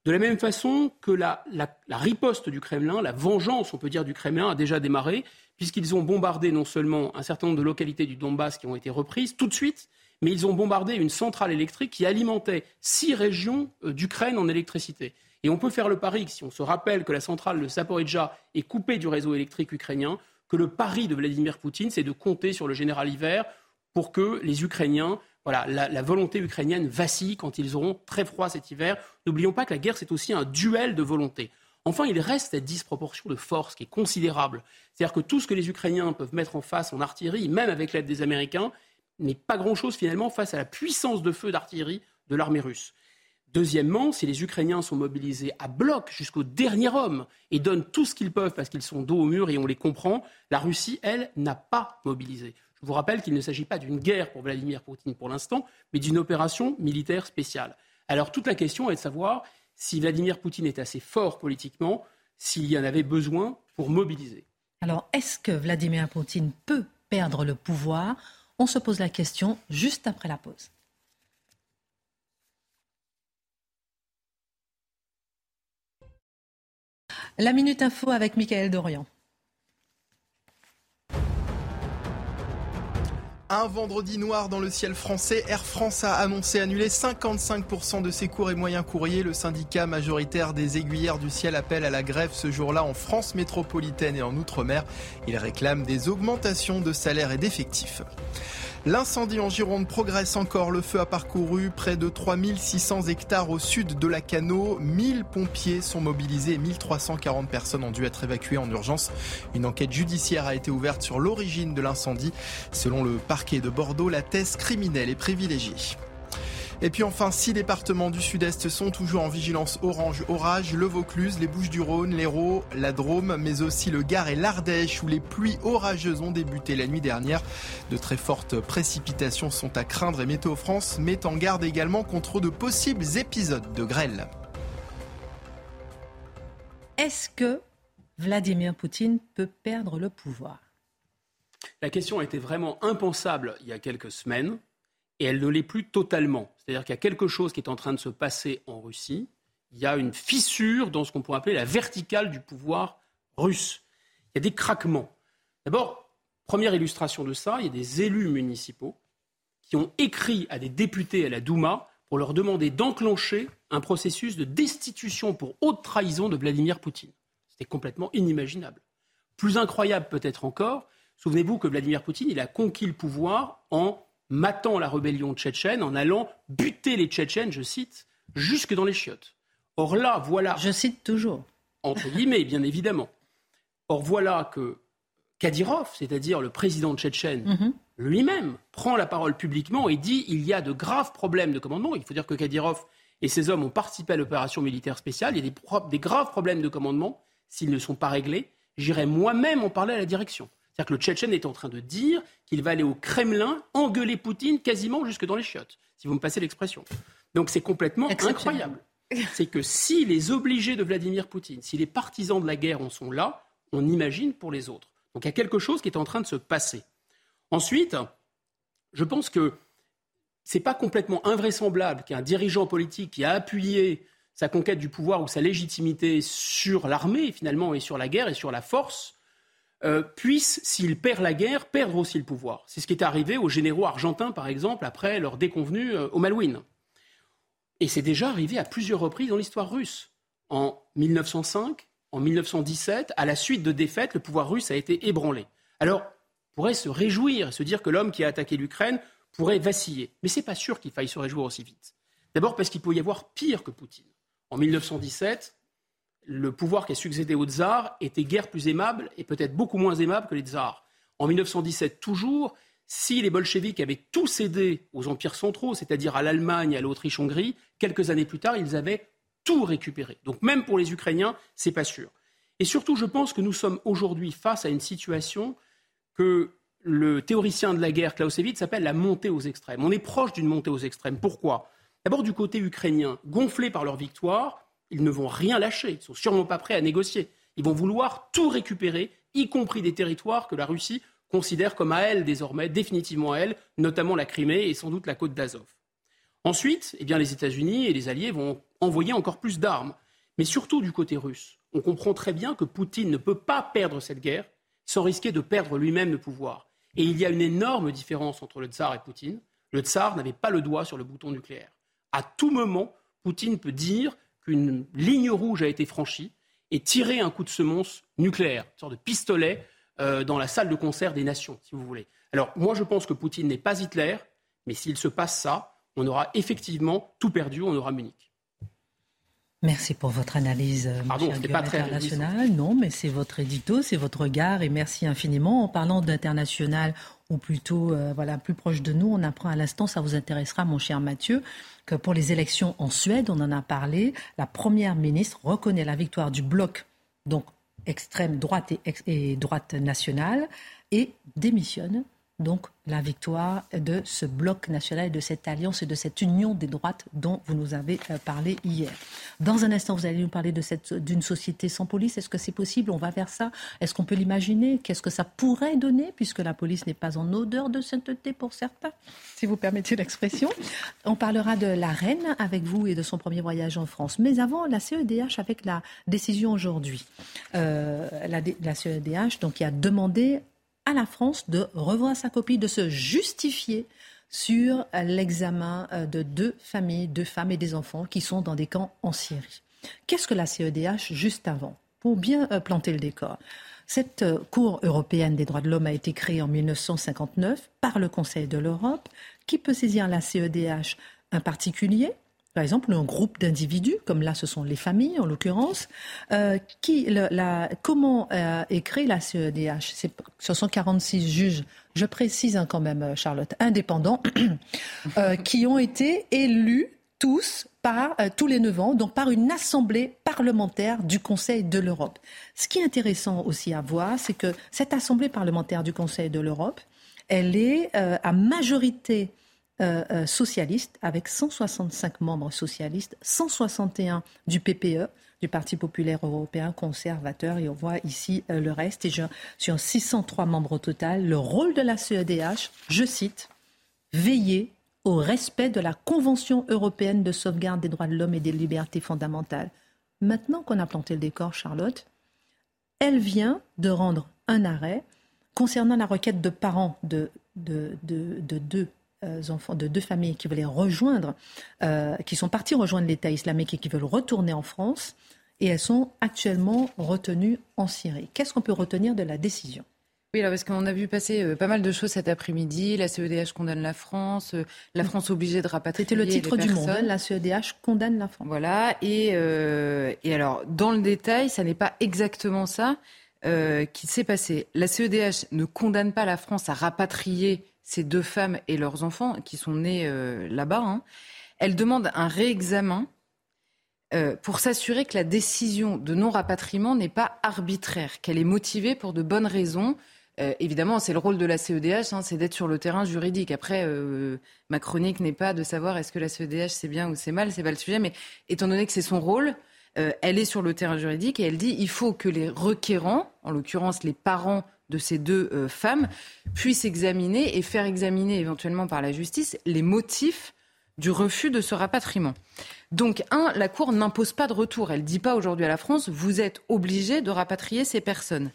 De la même façon que la, la, riposte du Kremlin, la vengeance, on peut dire, du Kremlin a déjà démarré, puisqu'ils ont bombardé non seulement un certain nombre de localités du Donbass qui ont été reprises tout de suite, mais ils ont bombardé une centrale électrique qui alimentait six régions euh, d'Ukraine en électricité. Et on peut faire le pari que si on se rappelle que la centrale de Saporidja est coupée du réseau électrique ukrainien, que le pari de Vladimir Poutine, c'est de compter sur le général Hiver pour que les Ukrainiens, voilà, la, volonté ukrainienne vacille quand ils auront très froid cet hiver. N'oublions pas que la guerre, c'est aussi un duel de volonté. Enfin, il reste cette disproportion de force qui est considérable. C'est-à-dire que tout ce que les Ukrainiens peuvent mettre en face en artillerie, même avec l'aide des Américains, n'est pas grand-chose finalement face à la puissance de feu d'artillerie de l'armée russe. Deuxièmement, si les Ukrainiens sont mobilisés à bloc jusqu'au dernier homme et donnent tout ce qu'ils peuvent parce qu'ils sont dos au mur et on les comprend, la Russie, elle, n'a pas mobilisé. Je vous rappelle qu'il ne s'agit pas d'une guerre pour Vladimir Poutine pour l'instant, mais d'une opération militaire spéciale. Alors toute la question est de savoir si Vladimir Poutine est assez fort politiquement, s'il y en avait besoin pour mobiliser. Alors est-ce que Vladimir Poutine peut perdre le pouvoir? On se pose la question juste après la pause. La Minute Info avec Michael Dorian. Un vendredi noir dans le ciel français, Air France a annoncé annuler 55% de ses cours et moyens courriers. Le syndicat majoritaire des aiguillères du ciel appelle à la grève ce jour-là en France métropolitaine et en Outre-mer. Il réclame des augmentations de salaires et d'effectifs. L'incendie en Gironde progresse encore. Le feu a parcouru près de 3600 hectares au sud de la Cano. 1000 pompiers sont mobilisés et 1340 personnes ont dû être évacuées en urgence. Une enquête judiciaire a été ouverte sur l'origine de l'incendie. Selon le parquet de Bordeaux, la thèse criminelle est privilégiée. Et puis enfin, six départements du sud-est sont toujours en vigilance orange orage, le Vaucluse, les Bouches-du-Rhône, l'Hérault, la Drôme, mais aussi le Gard et l'Ardèche où les pluies orageuses ont débuté la nuit dernière. De très fortes précipitations sont à craindre et Météo France met en garde également contre de possibles épisodes de grêle. Est-ce que Vladimir Poutine peut perdre le pouvoir? La question a été vraiment impensable il y a quelques semaines et elle ne l'est plus totalement. C'est-à-dire qu'il y a quelque chose qui est en train de se passer en Russie. Il y a une fissure dans ce qu'on pourrait appeler la verticale du pouvoir russe. Il y a des craquements. D'abord, première illustration de ça, il y a des élus municipaux qui ont écrit à des députés à la Douma pour leur demander d'enclencher un processus de destitution pour haute trahison de Vladimir Poutine. C'était complètement inimaginable. Plus incroyable peut-être encore, souvenez-vous que Vladimir Poutine, il a conquis le pouvoir en matant la rébellion tchétchène en allant buter les Tchétchènes, je cite, jusque dans les chiottes. Or là, voilà. Je cite toujours. Entre guillemets, bien évidemment. Or voilà que Kadyrov, c'est-à-dire le président tchétchène, mhm. lui-même prend la parole publiquement et dit il y a de graves problèmes de commandement. Il faut dire que Kadyrov et ses hommes ont participé à l'opération militaire spéciale. Il y a des, des graves problèmes de commandement. S'ils ne sont pas réglés, j'irai moi-même en parler à la direction. C'est-à-dire que le Tchétchène est en train de dire qu'il va aller au Kremlin engueuler Poutine quasiment jusque dans les chiottes, si vous me passez l'expression. Donc c'est complètement incroyable. C'est que si les obligés de Vladimir Poutine, si les partisans de la guerre en sont là, on imagine pour les autres. Donc il y a quelque chose qui est en train de se passer. Ensuite, je pense que ce n'est pas complètement invraisemblable qu'un dirigeant politique qui a appuyé sa conquête du pouvoir ou sa légitimité sur l'armée finalement et sur la guerre et sur la force euh, puisse, s'il perd la guerre, perdre aussi le pouvoir. C'est ce qui est arrivé aux généraux argentins, par exemple, après leur déconvenue euh, au Malouine. Et c'est déjà arrivé à plusieurs reprises dans l'histoire russe. En 1905, en 1917, à la suite de défaites, le pouvoir russe a été ébranlé. Alors, on pourrait se réjouir et se dire que l'homme qui a attaqué l'Ukraine pourrait vaciller. Mais ce n'est pas sûr qu'il faille se réjouir aussi vite. D'abord parce qu'il peut y avoir pire que Poutine. En 1917, le pouvoir qui a succédé au tsar était guère plus aimable et peut-être beaucoup moins aimable que les tsars. En 1917, toujours, si les bolcheviks avaient tout cédé aux empires centraux, c'est-à-dire à, l'Allemagne, à l'Autriche-Hongrie, quelques années plus tard, ils avaient tout récupéré. Donc même pour les Ukrainiens, c'est pas sûr. Et surtout, je pense que nous sommes aujourd'hui face à une situation que le théoricien de la guerre Clausewitz appelle la montée aux extrêmes. On est proche d'une montée aux extrêmes. Pourquoi? D'abord du côté ukrainien, gonflé par leur victoire, ils ne vont rien lâcher. Ils sont sûrement pas prêts à négocier. Ils vont vouloir tout récupérer, y compris des territoires que la Russie considère comme à elle désormais, définitivement à elle, notamment la Crimée et sans doute la côte d'Azov. Ensuite, eh les États-Unis et les Alliés vont envoyer encore plus d'armes. Mais surtout du côté russe, on comprend très bien que Poutine ne peut pas perdre cette guerre sans risquer de perdre lui-même le pouvoir. Et il y a une énorme différence entre le tsar et Poutine. Le tsar n'avait pas le doigt sur le bouton nucléaire. À tout moment, Poutine peut dire qu'une ligne rouge a été franchie et tirer un coup de semonce nucléaire, une sorte de pistolet euh, dans la salle de concert des nations, si vous voulez. Alors moi, je pense que Poutine n'est pas Hitler, mais s'il se passe ça, on aura effectivement tout perdu, on aura Munich. Merci pour votre analyse, euh, Pardon, cher pas très international. Non, mais c'est votre édito, c'est votre regard, et merci infiniment. En parlant d'international, ou plutôt euh, voilà plus proche de nous, on apprend à l'instant, ça vous intéressera, mon cher Mathieu, que pour les élections en Suède, on en a parlé, la première ministre reconnaît la victoire du bloc, donc extrême droite et droite nationale, et démissionne donc la victoire de ce bloc national, de cette alliance et de cette union des droites dont vous nous avez euh, parlé hier. Dans un instant, vous allez nous parler d'une société sans police. Est-ce que c'est possible? On va vers ça. Est-ce qu'on peut l'imaginer? Qu'est-ce que ça pourrait donner, puisque la police n'est pas en odeur de sainteté pour certains, si vous permettez l'expression? On parlera de la reine avec vous et de son premier voyage en France. Mais avant, la CEDH avec la décision aujourd'hui. Euh, la, la CEDH, donc, qui a demandé à la France de revoir sa copie, de se justifier sur l'examen euh, de deux familles, deux femmes et des enfants qui sont dans des camps en Syrie. Qu'est-ce que la CEDH juste avant Pour bien euh, planter le décor? Cette euh, Cour européenne des droits de l'homme a été créée en 1959 par le Conseil de l'Europe. Qui peut saisir la CEDH Un particulier? Par exemple, un groupe d'individus, comme là ce sont les familles en l'occurrence, euh, qui, la, comment euh, est créée la CEDH Ce sont 46 juges, je précise hein, quand même euh, Charlotte, indépendants, qui ont été élus tous par tous les neuf ans, donc par une assemblée parlementaire du Conseil de l'Europe. Ce qui est intéressant aussi à voir, c'est que cette assemblée parlementaire du Conseil de l'Europe, elle est à majorité euh, euh, socialiste, avec 165 membres socialistes, 161 du PPE, du Parti populaire européen conservateur, et on voit ici euh, le reste, et je, sur 603 membres au total, le rôle de la CEDH, je cite, veiller au respect de la Convention européenne de sauvegarde des droits de l'homme et des libertés fondamentales. Maintenant qu'on a planté le décor, Charlotte, elle vient de rendre un arrêt concernant la requête de parents de, de, de, de deux enfants de deux familles qui voulaient rejoindre, euh, qui sont partis rejoindre l'État islamique et qui veulent retourner en France, et elles sont actuellement retenues en Syrie. Qu'est-ce qu'on peut retenir de la décision? Oui, alors parce qu'on a vu passer euh, pas mal de choses cet après-midi. La CEDH condamne la France, la France obligée de rapatrier. C'était le titre du monde. Hein, la CEDH condamne la France. Voilà. Et, et alors, dans le détail, ça n'est pas exactement ça qui s'est passé. La CEDH ne condamne pas la France à rapatrier ces deux femmes et leurs enfants qui sont nés euh, là-bas, hein, elles demandent un réexamen euh, pour s'assurer que la décision de non-rapatriement n'est pas arbitraire, qu'elle est motivée pour de bonnes raisons. Euh, évidemment, c'est le rôle de la CEDH, hein, c'est d'être sur le terrain juridique. Après, ma chronique n'est pas de savoir est-ce que la CEDH c'est bien ou c'est mal, c'est pas le sujet, mais étant donné que c'est son rôle, elle est sur le terrain juridique et elle dit il faut que les requérants, en l'occurrence les parents de ces deux euh, femmes puissent examiner et faire examiner éventuellement par la justice les motifs du refus de ce rapatriement. Donc, un, la Cour n'impose pas de retour. Elle ne dit pas aujourd'hui à la France, vous êtes obligé de rapatrier ces personnes.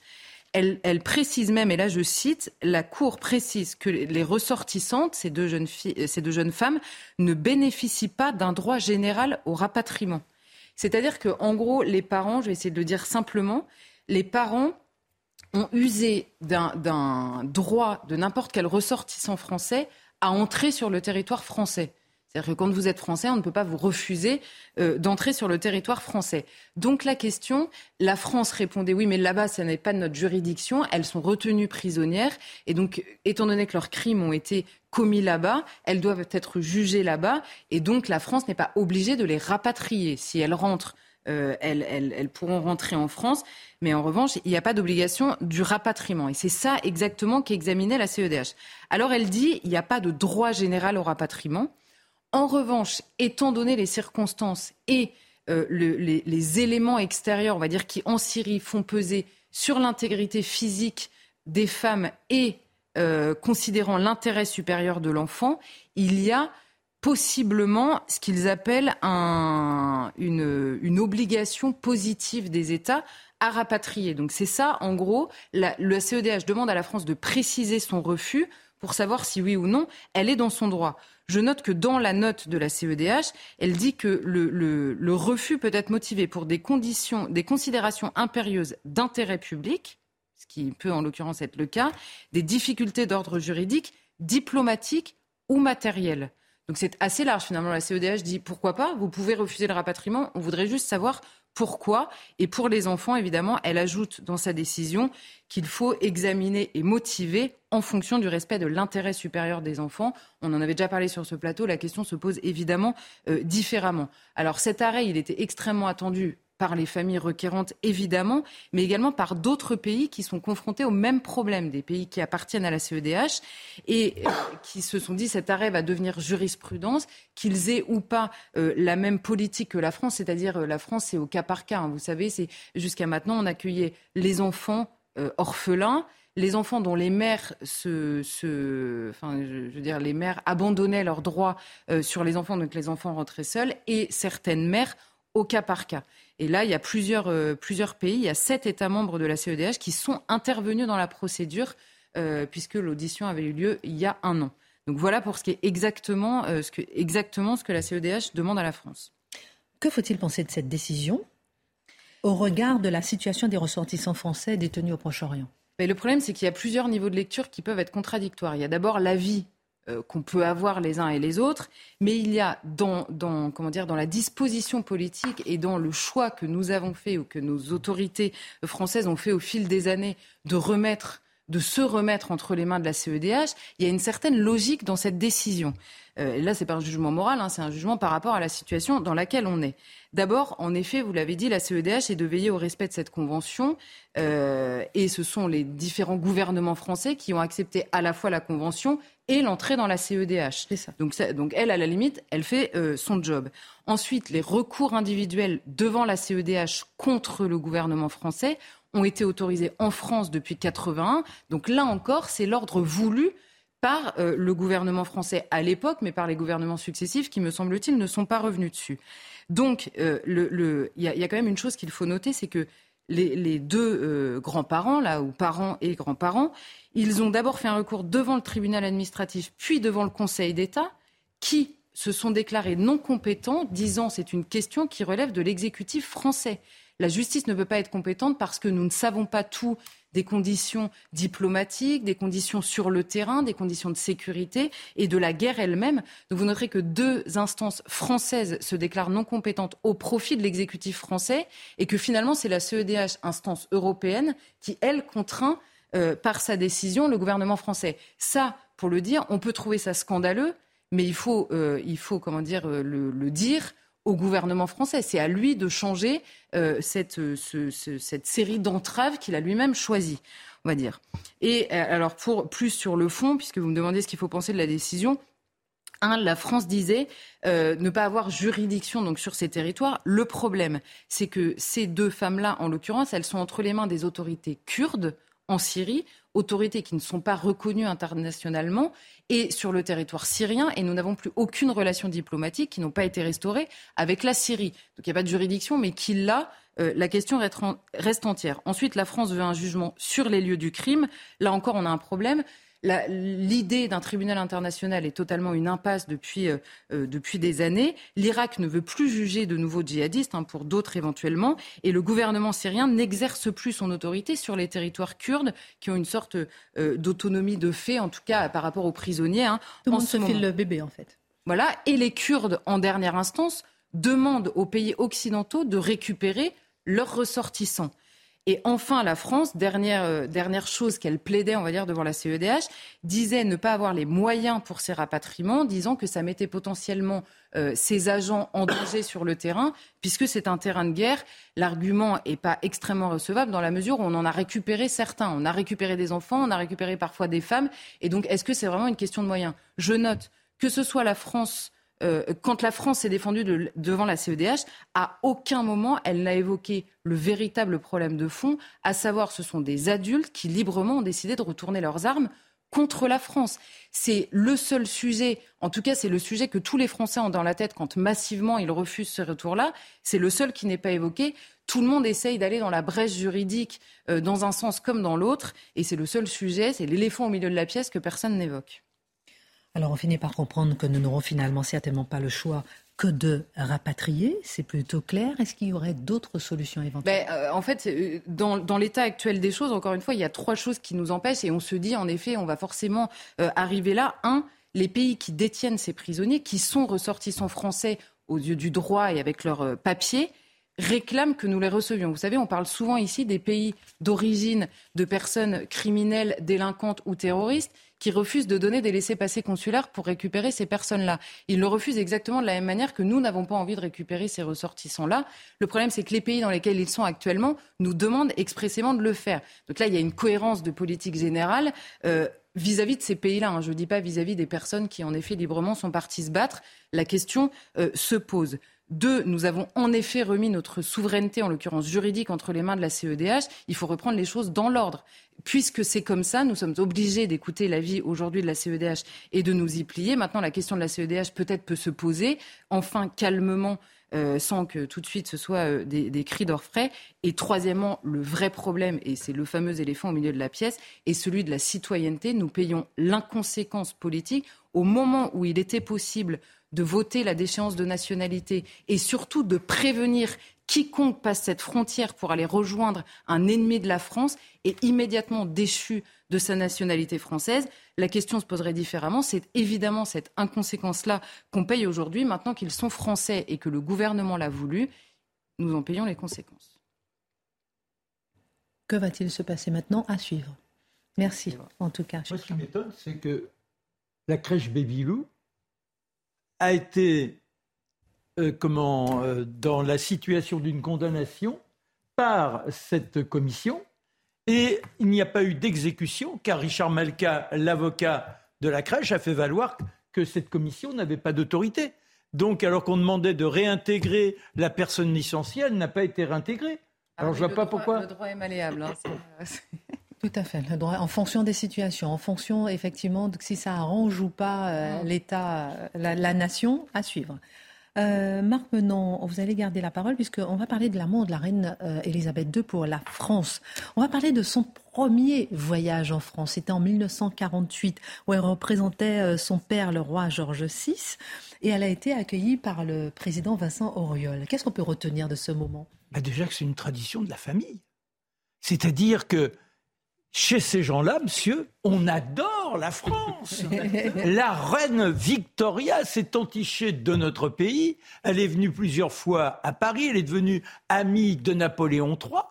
Elle, elle, précise même, et là je cite, la Cour précise que les ressortissantes, ces deux jeunes, filles, ces deux jeunes femmes, ne bénéficient pas d'un droit général au rapatriement. C'est-à-dire que, en gros, les parents, je vais essayer de le dire simplement, les parents ont usé d'un droit de n'importe quel ressortissant français à entrer sur le territoire français. C'est-à-dire que quand vous êtes français, on ne peut pas vous refuser euh, d'entrer sur le territoire français. Donc la question, la France répondait oui, mais là-bas, ça n'est pas de notre juridiction. Elles sont retenues prisonnières. Et donc, étant donné que leurs crimes ont été commis là-bas, elles doivent être jugées là-bas. Et donc la France n'est pas obligée de les rapatrier. Si elles rentrent euh, elles, pourront rentrer en France. Mais en revanche, il n'y a pas d'obligation du rapatriement. Et c'est ça exactement qu'examinait la CEDH. Alors elle dit il n'y a pas de droit général au rapatriement. En revanche, étant donné les circonstances et euh, les, éléments extérieurs, on va dire, qui en Syrie font peser sur l'intégrité physique des femmes et euh, considérant l'intérêt supérieur de l'enfant, il y a possiblement ce qu'ils appellent une, obligation positive des États à rapatrier. Donc c'est ça, en gros, la, CEDH demande à la France de préciser son refus pour savoir si oui ou non elle est dans son droit. Je note que dans la note de la CEDH, elle dit que le, le refus peut être motivé pour des conditions, des considérations impérieuses d'intérêt public, ce qui peut en l'occurrence être le cas, des difficultés d'ordre juridique, diplomatique ou matériel. Donc c'est assez large finalement. La CEDH dit pourquoi pas, vous pouvez refuser le rapatriement, on voudrait juste savoir pourquoi. Et pour les enfants, évidemment, elle ajoute dans sa décision qu'il faut examiner et motiver en fonction du respect de l'intérêt supérieur des enfants. On en avait déjà parlé sur ce plateau, la question se pose évidemment euh, différemment. Alors cet arrêt, il était extrêmement attendu par les familles requérantes, évidemment, mais également par d'autres pays qui sont confrontés au même problème, des pays qui appartiennent à la CEDH et euh, qui se sont dit cet arrêt va devenir jurisprudence, qu'ils aient ou pas euh, la même politique que la France, c'est-à-dire euh, la France, c'est au cas par cas. Hein. vous savez, jusqu'à maintenant, on accueillait les enfants orphelins les enfants dont les mères se, enfin, je, veux dire, les mères abandonnaient leurs droits sur les enfants, donc les enfants rentraient seuls, et certaines mères au cas par cas. Et là, il y a plusieurs, euh, plusieurs pays, il y a sept États membres de la CEDH qui sont intervenus dans la procédure, euh, puisque l'audition avait eu lieu il y a un an. Donc voilà pour ce qui est exactement, euh, ce, que, exactement ce que la CEDH demande à la France. Que faut-il penser de cette décision au regard de la situation des ressortissants français détenus au Proche-Orient? Le problème, c'est qu'il y a plusieurs niveaux de lecture qui peuvent être contradictoires. Il y a d'abord l'avis euh, qu'on peut avoir les uns et les autres, mais il y a dans, comment dire, dans la disposition politique et dans le choix que nous avons fait ou que nos autorités françaises ont fait au fil des années de remettre de se remettre entre les mains de la CEDH, il y a une certaine logique dans cette décision. Euh, là, ce n'est pas un jugement moral, hein, c'est un jugement par rapport à la situation dans laquelle on est. D'abord, en effet, vous l'avez dit, la CEDH est de veiller au respect de cette convention, euh, et ce sont les différents gouvernements français qui ont accepté à la fois la convention et l'entrée dans la CEDH. Ça. Donc, donc, elle, à la limite, elle fait euh, son job. Ensuite, les recours individuels devant la CEDH contre le gouvernement français ont été autorisés en France depuis 81. Donc là encore, c'est l'ordre voulu par euh, le gouvernement français à l'époque, mais par les gouvernements successifs qui, me semble-t-il, ne sont pas revenus dessus. Donc, euh, il y, a quand même une chose qu'il faut noter, c'est que les, deux grands-parents, là, ou parents et grands-parents, ils ont d'abord fait un recours devant le tribunal administratif, puis devant le Conseil d'État, qui se sont déclarés non compétents, disant c'est une question qui relève de l'exécutif français. La justice ne peut pas être compétente parce que nous ne savons pas tout des conditions diplomatiques, des conditions sur le terrain, des conditions de sécurité et de la guerre elle-même. Donc vous noterez que deux instances françaises se déclarent non compétentes au profit de l'exécutif français et que finalement c'est la CEDH, instance européenne, qui, elle, contraint euh, par sa décision le gouvernement français. Ça, pour le dire, on peut trouver ça scandaleux, mais il faut, euh, il faut comment dire, euh, le, dire au gouvernement français. C'est à lui de changer cette, cette série d'entraves qu'il a lui-même choisies, on va dire. Et alors, pour plus sur le fond, puisque vous me demandez ce qu'il faut penser de la décision, un, la France disait ne pas avoir juridiction donc sur ces territoires. Le problème, c'est que ces deux femmes-là, en l'occurrence, elles sont entre les mains des autorités kurdes en Syrie, autorités qui ne sont pas reconnues internationalement et sur le territoire syrien, et nous n'avons plus aucune relation diplomatique qui n'ont pas été restaurées avec la Syrie. Donc il n'y a pas de juridiction, mais qui là, euh, la question reste entière. Ensuite, la France veut un jugement sur les lieux du crime. Là encore, on a un problème l'idée d'un tribunal international est totalement une impasse depuis, euh, euh, depuis des années. L'Irak ne veut plus juger de nouveaux djihadistes, hein, pour d'autres éventuellement, et le gouvernement syrien n'exerce plus son autorité sur les territoires kurdes qui ont une sorte euh, d'autonomie de fait, en tout cas par rapport aux prisonniers. Hein, Tout le monde se file le bébé, en fait. Voilà, et les Kurdes, en dernière instance, demandent aux pays occidentaux de récupérer leurs ressortissants. Et enfin, la France, dernière, euh, dernière chose qu'elle plaidait, on va dire, devant la CEDH, disait ne pas avoir les moyens pour ces rapatriements, disant que ça mettait potentiellement euh, ces agents en danger sur le terrain, puisque c'est un terrain de guerre. L'argument n'est pas extrêmement recevable dans la mesure où on en a récupéré certains. On a récupéré des enfants, on a récupéré parfois des femmes. Et donc, est-ce que c'est vraiment une question de moyens? Je note que ce soit la France euh, quand la France s'est défendue devant la CEDH, à aucun moment elle n'a évoqué le véritable problème de fond, à savoir ce sont des adultes qui librement ont décidé de retourner leurs armes contre la France. C'est le seul sujet, en tout cas c'est le sujet que tous les Français ont dans la tête quand massivement ils refusent ce retour-là. C'est le seul qui n'est pas évoqué. Tout le monde essaye d'aller dans la brèche juridique euh, dans un sens comme dans l'autre, et c'est le seul sujet, c'est l'éléphant au milieu de la pièce que personne n'évoque. Alors on finit par comprendre que nous n'aurons finalement certainement pas le choix que de rapatrier, c'est plutôt clair. Est-ce qu'il y aurait d'autres solutions éventuelles? ben, euh, En fait, euh, dans, dans l'état actuel des choses, encore une fois, il y a trois choses qui nous empêchent et on se dit, en effet, on va forcément euh, arriver là. Un, les pays qui détiennent ces prisonniers, qui sont ressortissants français aux yeux du droit et avec leurs papiers, réclament que nous les recevions. Vous savez, on parle souvent ici des pays d'origine de personnes criminelles, délinquantes ou terroristes qui refusent de donner des laissés-passer consulaires pour récupérer ces personnes-là. Ils le refusent exactement de la même manière que nous n'avons pas envie de récupérer ces ressortissants-là. Le problème, c'est que les pays dans lesquels ils sont actuellement nous demandent expressément de le faire. Donc là, il y a une cohérence de politique générale. Euh, vis-à-vis de ces pays-là. Hein. Je ne dis pas vis-à-vis des personnes qui, en effet, librement sont parties se battre. La question euh, se pose. Deux, nous avons en effet remis notre souveraineté, en l'occurrence juridique, entre les mains de la CEDH. Il faut reprendre les choses dans l'ordre. Puisque c'est comme ça, nous sommes obligés d'écouter l'avis aujourd'hui de la CEDH et de nous y plier. Maintenant, la question de la CEDH peut-être peut se poser, enfin calmement, euh, sans que tout de suite ce soit euh, des, des, cris d'orfraie. Et troisièmement, le vrai problème, et c'est le fameux éléphant au milieu de la pièce, est celui de la citoyenneté. Nous payons l'inconséquence politique au moment où il était possible de voter la déchéance de nationalité et surtout de prévenir quiconque passe cette frontière pour aller rejoindre un ennemi de la France est immédiatement déchu de sa nationalité française. La question se poserait différemment. C'est évidemment cette inconséquence-là qu'on paye aujourd'hui. Maintenant qu'ils sont français et que le gouvernement l'a voulu, nous en payons les conséquences. Que va-t-il se passer maintenant à suivre? Merci, en tout cas. Moi, ce qui m'étonne, c'est que la crèche Babylou a été euh, comment, euh, dans la situation d'une condamnation par cette commission et il n'y a pas eu d'exécution car Richard Malka, l'avocat de la crèche, a fait valoir que cette commission n'avait pas d'autorité. Donc, alors qu'on demandait de réintégrer la personne licenciée, elle n'a pas été réintégrée. Ah alors, je vois pas pourquoi. Le droit est malléable. Hein, Tout à fait. Le droit, en fonction des situations, en fonction effectivement de si ça arrange ou pas euh, l'État, la, nation, à suivre. Euh, Marc Menon, vous allez garder la parole puisqu'on va parler de l'amour de la reine euh, Elisabeth II pour la France. On va parler de son premier voyage en France. C'était en 1948 où elle représentait euh, son père, le roi George VI, et elle a été accueillie par le président Vincent Auriol. Qu'est-ce qu'on peut retenir de ce moment? Bah Déjà que c'est une tradition de la famille. C'est-à-dire que chez ces gens-là, monsieur, on adore la France. la reine Victoria s'est entichée de notre pays. Elle est venue plusieurs fois à Paris. Elle est devenue amie de Napoléon III.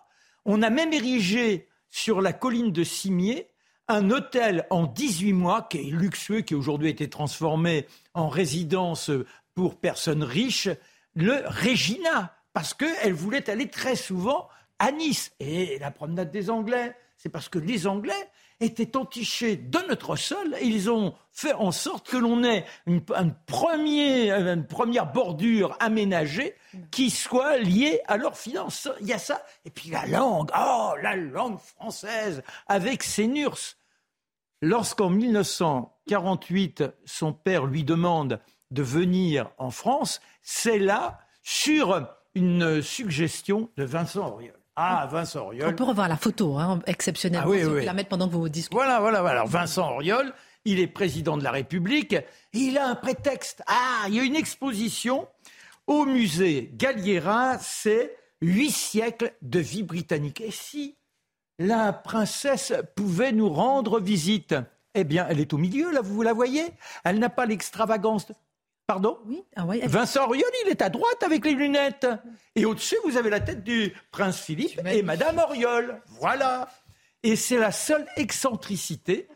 On a même érigé sur la colline de Cimier un hôtel en 18 mois qui est luxueux, qui aujourd'hui a été transformé en résidence pour personnes riches, le Regina, parce qu'elle voulait aller très souvent à Nice. Et la promenade des Anglais, c'est parce que les Anglais étaient entichés de notre sol et ils ont fait en sorte que l'on ait une, première bordure aménagée qui soit liée à leurs finances. Il y a ça. Et puis la langue, oh, la langue française avec ses nurs. Lorsqu'en 1948, son père lui demande de venir en France, c'est là sur une suggestion de Vincent Auriol. Ah, Vincent Auriol. On peut revoir la photo, hein, exceptionnelle. Ah, oui, la mettre pendant que vous discutez. Voilà, voilà, voilà. Alors, Vincent Auriol, il est président de la République et il a un prétexte. Ah, il y a une exposition au musée Galliera, c'est huit siècles de vie britannique. Et si la princesse pouvait nous rendre visite? Eh bien, elle est au milieu, là, vous la voyez? Elle n'a pas l'extravagance Pardon Oui. Ah Vincent Auriol, il est à droite avec les lunettes. Et au-dessus, vous avez la tête du prince Philippe et Madame Auriol. Voilà. Et c'est la seule excentricité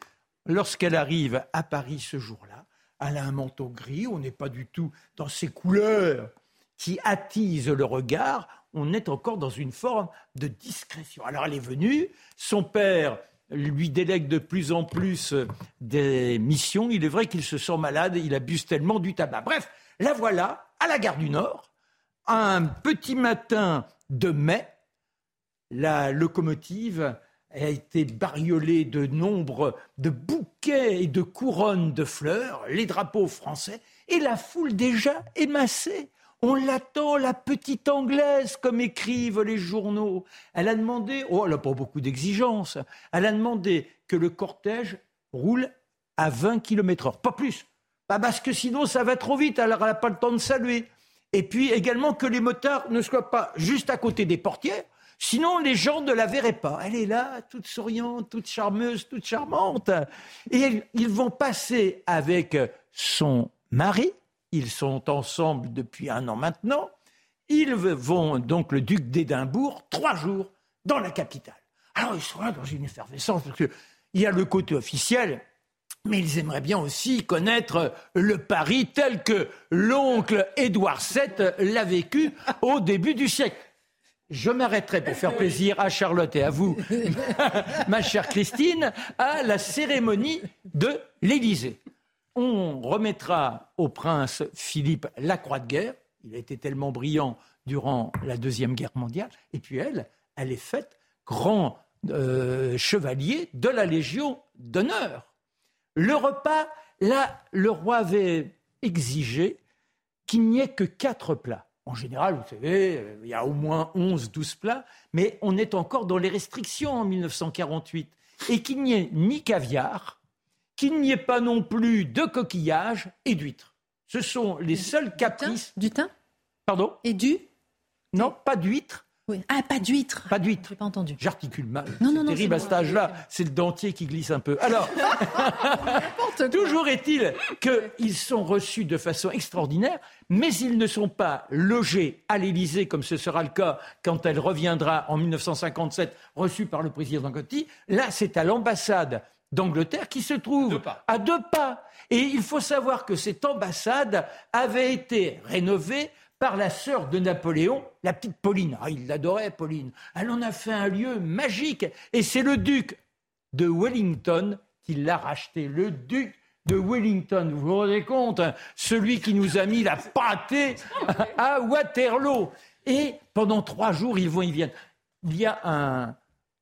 lorsqu'elle arrive à Paris ce jour-là. Elle a un manteau gris, on n'est pas du tout dans ces couleurs qui attisent le regard, on est encore dans une forme de discrétion. Alors elle est venue, son père lui délègue de plus en plus euh, des missions. Il est vrai qu'il se sent malade, il abuse tellement du tabac. Bref, la voilà à la gare du Nord, un petit matin de mai. La locomotive a été bariolée de nombre de bouquets et de couronnes de fleurs, les drapeaux français, et la foule déjà émassée on l'attend, la petite anglaise, comme écrivent les journaux. Elle a demandé, oh, elle n'a pas beaucoup d'exigences, elle a demandé que le cortège roule à 20 km heure, pas plus. bah, Parce que sinon, ça va trop vite, alors elle n'a pas le temps de saluer. Et puis également que les motards ne soient pas juste à côté des portières, sinon les gens ne la verraient pas. Elle est là, toute souriante, toute charmeuse, toute charmante. Et ils vont passer avec son mari, ils sont ensemble depuis un an maintenant, ils vont donc le duc d'Édimbourg trois jours dans la capitale. Alors ils sont là dans une effervescence parce qu'il y a le côté officiel, mais ils aimeraient bien aussi connaître le Paris tel que l'oncle Édouard VII l'a vécu au début du siècle. Je m'arrêterai pour faire plaisir à Charlotte et à vous, ma chère Christine, à la cérémonie de l'Élysée. On remettra au prince Philippe la croix de guerre. Il a été tellement brillant durant la Deuxième Guerre mondiale. Et puis elle, elle est faite grand euh, chevalier de la Légion d'honneur. Le repas, là, le roi avait exigé qu'il n'y ait que quatre plats. En général, vous savez, il y a au moins 11, 12 plats, mais on est encore dans les restrictions en 1948. Et qu'il n'y ait ni caviar, qu'il n'y ait pas non plus de coquillages et d'huîtres. Ce sont les seuls caprices. Du thym? Pardon? Et du? Non, pas d'huîtres. Ah, pas d'huîtres. Pas d'huîtres. J'ai pas entendu. J'articule mal. Non, non, non, terrible à cet âge-là. C'est le dentier qui glisse un peu. Alors, toujours est-il qu'ils sont reçus de façon extraordinaire, mais ils ne sont pas logés à l'Élysée, comme ce sera le cas quand elle reviendra en 1957, reçue par le président Gotti. Là, c'est à l'ambassade d'Angleterre qui se trouve à deux pas. Et il faut savoir que cette ambassade avait été rénovée par la sœur de Napoléon, la petite Pauline. Ah, il l'adorait, Pauline. Elle en a fait un lieu magique. Et c'est le duc de Wellington qui l'a racheté. Le duc de Wellington, vous vous rendez compte hein, Celui qui nous a mis la pâtée à Waterloo. Et pendant trois jours, ils vont, ils viennent. Il y a un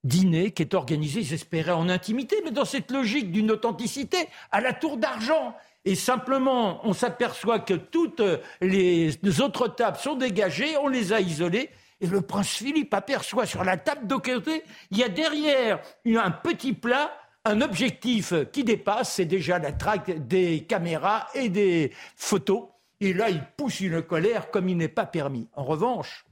dîner qui est organisé, ils espéraient en intimité, mais dans cette logique d'une authenticité, à la tour d'argent. Et simplement, on s'aperçoit que toutes les autres tables sont dégagées, on les a isolées, et le prince Philippe aperçoit sur la table de côté, il y a derrière un petit plat, un objectif qui dépasse, c'est déjà la traque des caméras et des photos. Et là, il pousse une colère comme il n'est pas permis. En revanche,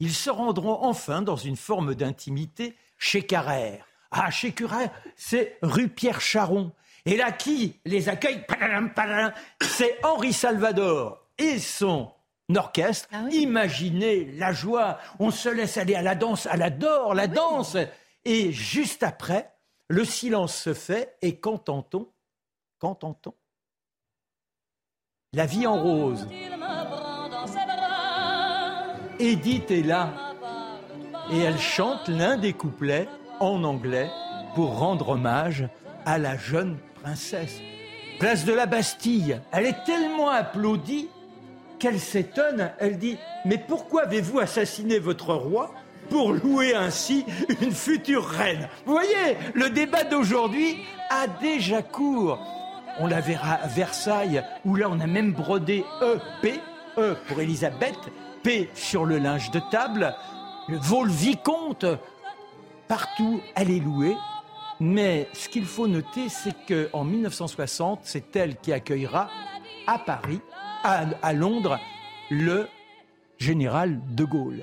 ils se rendront enfin dans une forme d'intimité chez Carrère. Ah, chez Carrère, c'est rue Pierre Charon. Et là, qui les accueille C'est Henri Salvador et son orchestre. Imaginez la joie. On se laisse aller à la danse. Elle adore la danse. Et juste après, le silence se fait. Et qu'entend-on? Qu'entend-on? La vie en rose. Edith est là. Et elle chante l'un des couplets en anglais pour rendre hommage à la jeune princesse. Place de la Bastille, elle est tellement applaudie qu'elle s'étonne. Elle dit Mais pourquoi avez-vous assassiné votre roi pour louer ainsi une future reine? Vous voyez, le débat d'aujourd'hui a déjà cours. On la verra à Versailles, où là on a même brodé EP, E pour Elisabeth, P sur le linge de table, le vol vicomte. Partout, elle est louée. Mais ce qu'il faut noter, c'est qu'en 1960, c'est elle qui accueillera à Paris, à, Londres, le général de Gaulle.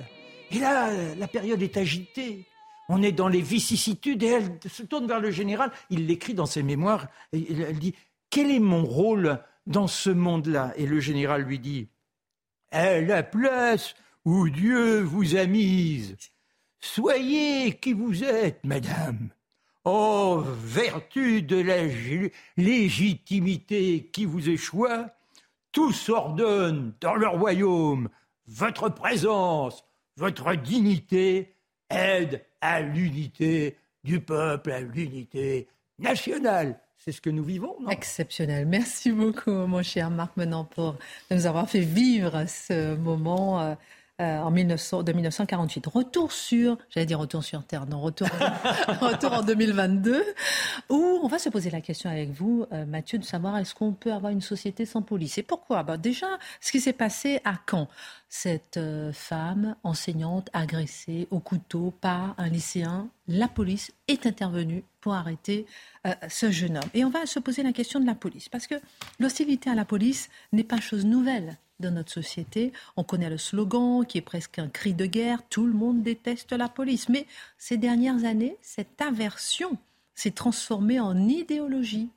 Et là, la période est agitée. On est dans les vicissitudes et elle se tourne vers le général. Il l'écrit dans ses mémoires. Elle dit Quel est mon rôle dans ce monde-là? Et le général lui dit À la place où Dieu vous a mise, soyez qui vous êtes, madame. Oh, vertu de la légitimité qui vous échoue, tous ordonnent dans leur royaume votre présence, votre dignité, aide à l'unité du peuple, à l'unité nationale. C'est ce que nous vivons, Exceptionnel. Merci beaucoup, mon cher Marc Menant, pour nous avoir fait vivre ce moment euh, en 1900, de 1948. Retour sur, j'allais dire retour sur Terre, non, retour, retour en 2022, où on va se poser la question avec vous, euh, Mathieu, de savoir est-ce qu'on peut avoir une société sans police Et pourquoi? Bah, Déjà, ce qui s'est passé à Caen, cette euh, femme enseignante agressée au couteau par un lycéen, la police est intervenue pour arrêter ce jeune homme. Et on va se poser la question de la police, parce que l'hostilité à la police n'est pas chose nouvelle dans notre société. On connaît le slogan qui est presque un cri de guerre, tout le monde déteste la police. Mais ces dernières années, cette aversion s'est transformée en idéologie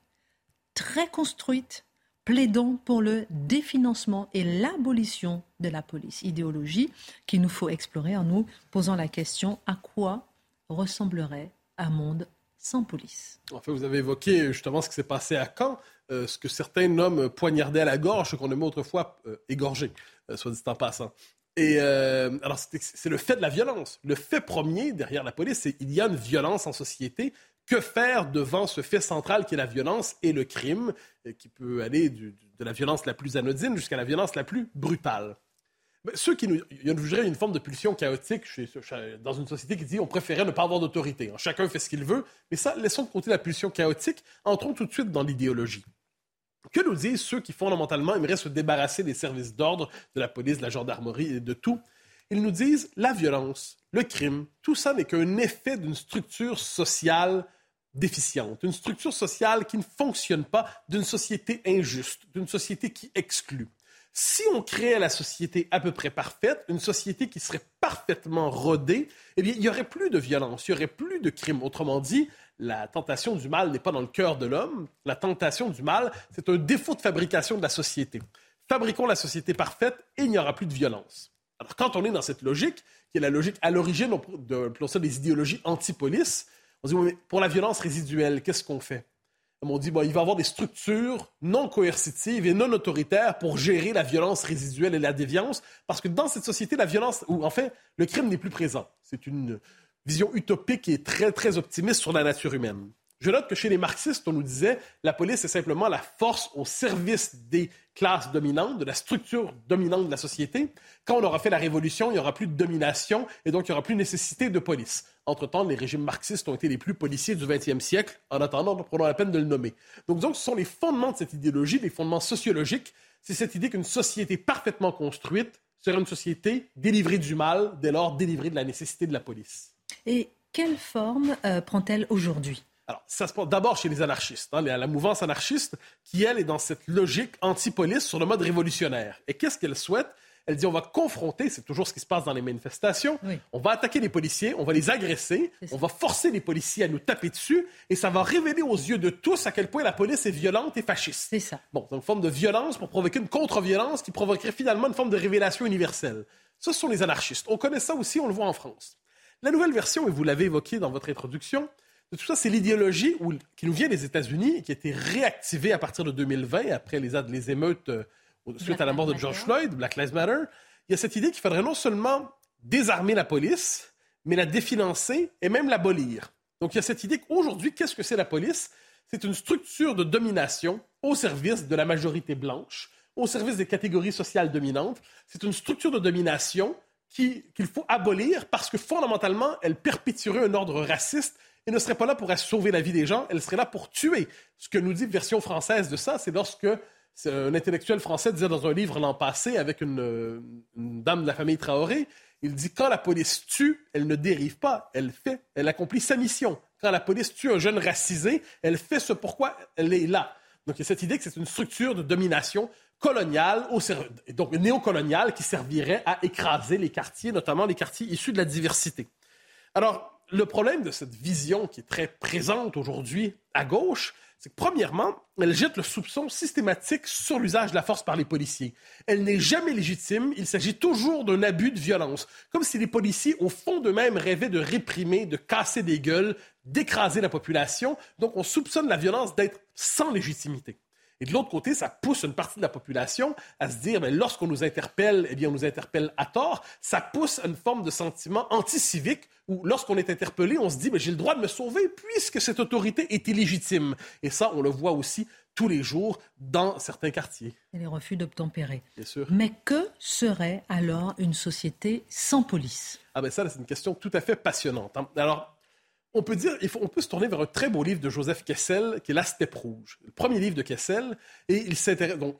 très construite, plaidant pour le définancement et l'abolition de la police. Idéologie qu'il nous faut explorer en nous posant la question à quoi ressemblerait un monde sans police? En fait, vous avez évoqué justement ce qui s'est passé à Caen. Euh, ce que certains nomment poignarder à la gorge, qu'on aimait autrefois euh, égorger, euh, soit dit en passant. Et alors, c'est le fait de la violence. Le fait premier derrière la police, c'est qu'il y a une violence en société. Que faire devant ce fait central qui est la violence et le crime, qui peut aller de la violence la plus anodine jusqu'à la violence la plus brutale? ceux qui nous, il y a une forme de pulsion chaotique dans une société qui dit on préférait ne pas avoir d'autorité. Chacun fait ce qu'il veut, mais ça, laissons de côté la pulsion chaotique, entrons tout de suite dans l'idéologie. Que nous disent ceux qui fondamentalement aimeraient se débarrasser des services d'ordre, de la police, de la gendarmerie et de tout? Ils nous disent la violence, le crime, tout ça n'est qu'un effet d'une structure sociale déficiente, une structure sociale qui ne fonctionne pas, d'une société injuste, d'une société qui exclut. Si on créait la société à peu près parfaite, une société qui serait parfaitement rodée, eh bien, il n'y aurait plus de violence, il n'y aurait plus de crime. Autrement dit, la tentation du mal n'est pas dans le cœur de l'homme. La tentation du mal, c'est un défaut de fabrication de la société. Fabriquons la société parfaite et il n'y aura plus de violence. Alors, quand on est dans cette logique, qui est la logique à l'origine de, des idéologies anti-police, on se dit, pour la violence résiduelle, qu'est-ce qu'on fait? On dit, il va y avoir des structures non coercitives et non autoritaires pour gérer la violence résiduelle et la déviance, parce que dans cette société, la violence, ou en fait, le crime n'est plus présent. C'est une, vision utopique et très, très optimiste sur la nature humaine. Je note que chez les marxistes, on nous disait la police est simplement la force au service des classes dominantes, de la structure dominante de la société. Quand on aura fait la révolution, il n'y aura plus de domination et donc il n'y aura plus nécessité de police. Entre-temps, les régimes marxistes ont été les plus policiers du 20e siècle. En attendant, nous prenons la peine de le nommer. Donc, donc, ce sont les fondements de cette idéologie, les fondements sociologiques. C'est cette idée qu'une société parfaitement construite serait une société délivrée du mal, dès lors délivrée de la nécessité de la police. Et quelle forme euh, prend-elle aujourd'hui? Alors, ça se passe d'abord chez les anarchistes, hein, la, mouvance anarchiste qui, elle, est dans cette logique anti-police sur le mode révolutionnaire. Et qu'est-ce qu'elle souhaite? Elle dit on va confronter, c'est toujours ce qui se passe dans les manifestations, on va attaquer les policiers, on va les agresser, on va forcer les policiers à nous taper dessus, et ça va révéler aux yeux de tous à quel point la police est violente et fasciste. C'est ça. Bon, c'est une forme de violence pour provoquer une contre-violence qui provoquerait finalement une forme de révélation universelle. Ce sont les anarchistes. On connaît ça aussi, on le voit en France. La nouvelle version, et vous l'avez évoqué dans votre introduction, de tout ça, c'est l'idéologie qui nous vient des États-Unis et qui a été réactivée à partir de 2020, après les, les émeutes euh, suite à la mort de George Floyd, Black Lives Matter. Il y a cette idée qu'il faudrait non seulement désarmer la police, mais la définancer et même l'abolir. Donc il y a cette idée qu'aujourd'hui, qu'est-ce que c'est la police? C'est une structure de domination au service de la majorité blanche, au service des catégories sociales dominantes. C'est une structure de domination qu'il faut abolir parce que fondamentalement, elle perpétuerait un ordre raciste et ne serait pas là pour sauver la vie des gens, elle serait là pour tuer. Ce que nous dit version française de ça, c'est lorsque un intellectuel français disait dans un livre l'an passé avec une, dame de la famille Traoré, il dit quand la police tue, elle ne dérive pas, elle fait, elle accomplit sa mission. Quand la police tue un jeune racisé, elle fait ce pourquoi elle est là. Donc il y a cette idée que c'est une structure de domination coloniale, donc néocoloniale, qui servirait à écraser les quartiers, notamment les quartiers issus de la diversité. Alors, le problème de cette vision qui est très présente aujourd'hui à gauche, c'est que premièrement, elle jette le soupçon systématique sur l'usage de la force par les policiers. Elle n'est jamais légitime, il s'agit toujours d'un abus de violence, comme si les policiers, au fond d'eux-mêmes, rêvaient de réprimer, de casser des gueules, d'écraser la population. Donc on soupçonne la violence d'être sans légitimité. Et de l'autre côté, ça pousse une partie de la population à se dire, mais lorsqu'on nous interpelle, eh bien, on nous interpelle à tort. Ça pousse une forme de sentiment anti-civique où, lorsqu'on est interpellé, on se dit, mais j'ai le droit de me sauver puisque cette autorité est illégitime. Et ça, on le voit aussi tous les jours dans certains quartiers. Et les refus d'obtempérer. Bien sûr. Mais que serait alors une société sans police? Ah ben ça, c'est une question tout à fait passionnante. Hein. Alors, on peut dire, il faut, on peut se tourner vers un très beau livre de Joseph Kessel, qui est La Steppe rouge, le premier livre de Kessel, et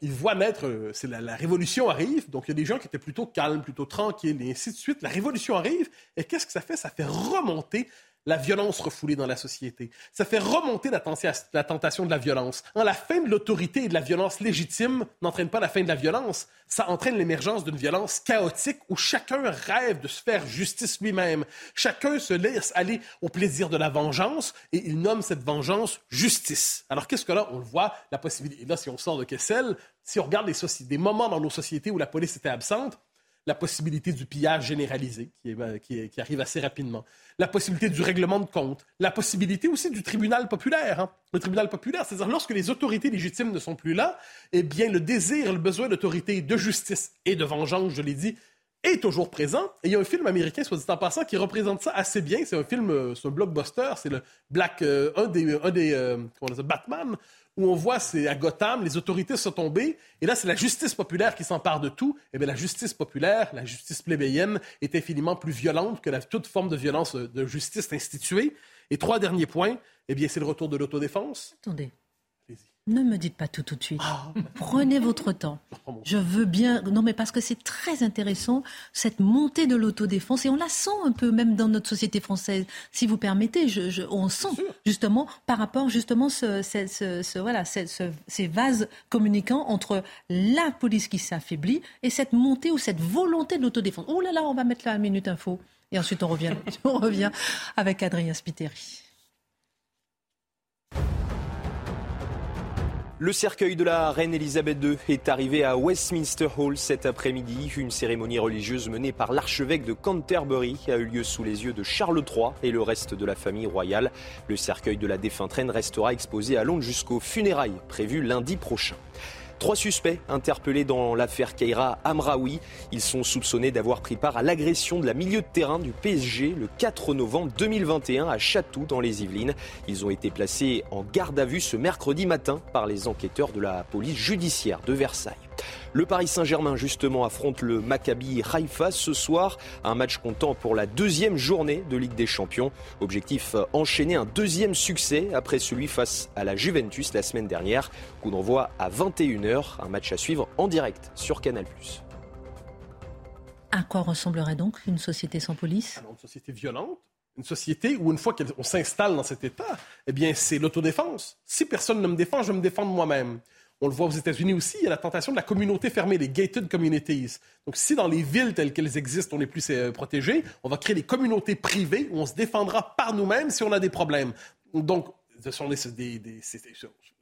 il voit naître, euh, c'est la, la, révolution arrive, donc il y a des gens qui étaient plutôt calmes, plutôt tranquilles, et ainsi de suite. La révolution arrive, et qu'est-ce que ça fait? Ça fait remonter la violence refoulée dans la société. Ça fait remonter la, tentation de la violence. En la fin de l'autorité et de la violence légitime n'entraîne pas la fin de la violence, ça entraîne l'émergence d'une violence chaotique où chacun rêve de se faire justice lui-même. Chacun se laisse aller au plaisir de la vengeance et il nomme cette vengeance justice. Alors qu'est-ce que là, on le voit, la possibilité, là si on sort de Kessel, si on regarde des moments dans nos sociétés où la police était absente, la possibilité du pillage généralisé qui, est, qui, arrive assez rapidement, la possibilité du règlement de compte, la possibilité aussi du tribunal populaire. Hein. Le tribunal populaire, c'est-à-dire lorsque les autorités légitimes ne sont plus là, eh bien le désir, le besoin d'autorité, de justice et de vengeance, je l'ai dit, est toujours présent. Et il y a un film américain, soit dit en passant, qui représente ça assez bien. C'est un film, euh, c'est un blockbuster, c'est le Black, euh, un des, un des euh, comment on dit, Batman, où on voit, c'est à Gotham, les autorités sont tombées, et là, c'est la justice populaire qui s'empare de tout. Eh bien, la justice populaire, la justice plébéienne, est infiniment plus violente que toute forme de violence euh, de justice instituée. Et trois derniers points, eh bien, c'est le retour de l'autodéfense. Attendez. Ne me dites pas tout tout de suite. Ah. Prenez votre temps. Je veux bien. Non, mais parce que c'est très intéressant cette montée de l'autodéfense et on la sent un peu même dans notre société française. Si vous permettez, je, on sent justement par rapport justement ce, ce, voilà ces vases communicants entre la police qui s'affaiblit et cette montée ou cette volonté de l'autodéfense. Oh là là, on va mettre la minute info et ensuite on revient. on revient avec Adrien Spiteri. Le cercueil de la reine Elisabeth II est arrivé à Westminster Hall cet après-midi. Une cérémonie religieuse menée par l'archevêque de Canterbury a eu lieu sous les yeux de Charles III et le reste de la famille royale. Le cercueil de la défunte reine restera exposé à Londres jusqu'aux funérailles prévues lundi prochain. Trois suspects interpellés dans l'affaire Keira Amraoui. Ils sont soupçonnés d'avoir pris part à l'agression de la milieu de terrain du PSG le 4 novembre 2021 à Chatou dans les Yvelines. Ils ont été placés en garde à vue ce mercredi matin par les enquêteurs de la police judiciaire de Versailles. Le Paris Saint-Germain, justement, affronte le Maccabi Haïfa ce soir. Un match comptant pour la deuxième journée de Ligue des Champions. Objectif enchaîner un deuxième succès après celui face à la Juventus la semaine dernière. Coup d'envoi à 21h. Un match à suivre en direct sur Canal. À quoi ressemblerait donc une société sans police? Une société violente, une société où une fois qu'on s'installe dans cet état, eh bien c'est l'autodéfense. Si personne ne me défend, je vais me défendre moi-même. On le voit aux États-Unis aussi, il y a la tentation de la communauté fermée, les gated communities. Donc, si dans les villes telles qu'elles existent, on est plus euh, protégé, on va créer des communautés privées où on se défendra par nous-mêmes si on a des problèmes. Donc, ce sont des,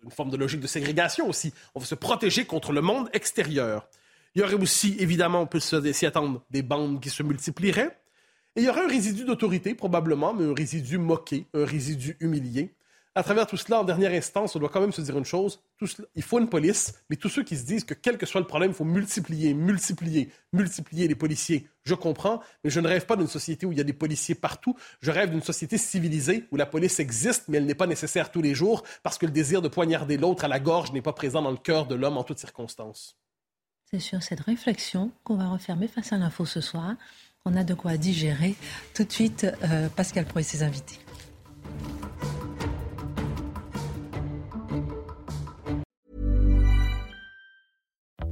une forme de logique de ségrégation aussi. On va se protéger contre le monde extérieur. Il y aurait aussi, évidemment, on peut s'y attendre, des bandes qui se multiplieraient. Et il y aurait un résidu d'autorité, probablement, mais un résidu moqué, un résidu humilié à travers tout cela, en dernière instance, on doit quand même se dire une chose. il faut une police, mais tous ceux qui se disent que quel que soit le problème, il faut multiplier, multiplier, multiplier les policiers, je comprends, mais je ne rêve pas d'une société où il y a des policiers partout. Je rêve d'une société civilisée où la police existe, mais elle n'est pas nécessaire tous les jours parce que le désir de poignarder l'autre à la gorge n'est pas présent dans le cœur de l'homme en toutes circonstances. C'est sur cette réflexion qu'on va refermer face à l'info ce soir. On a de quoi digérer. Tout de suite, euh, Pascal Pro et ses invités.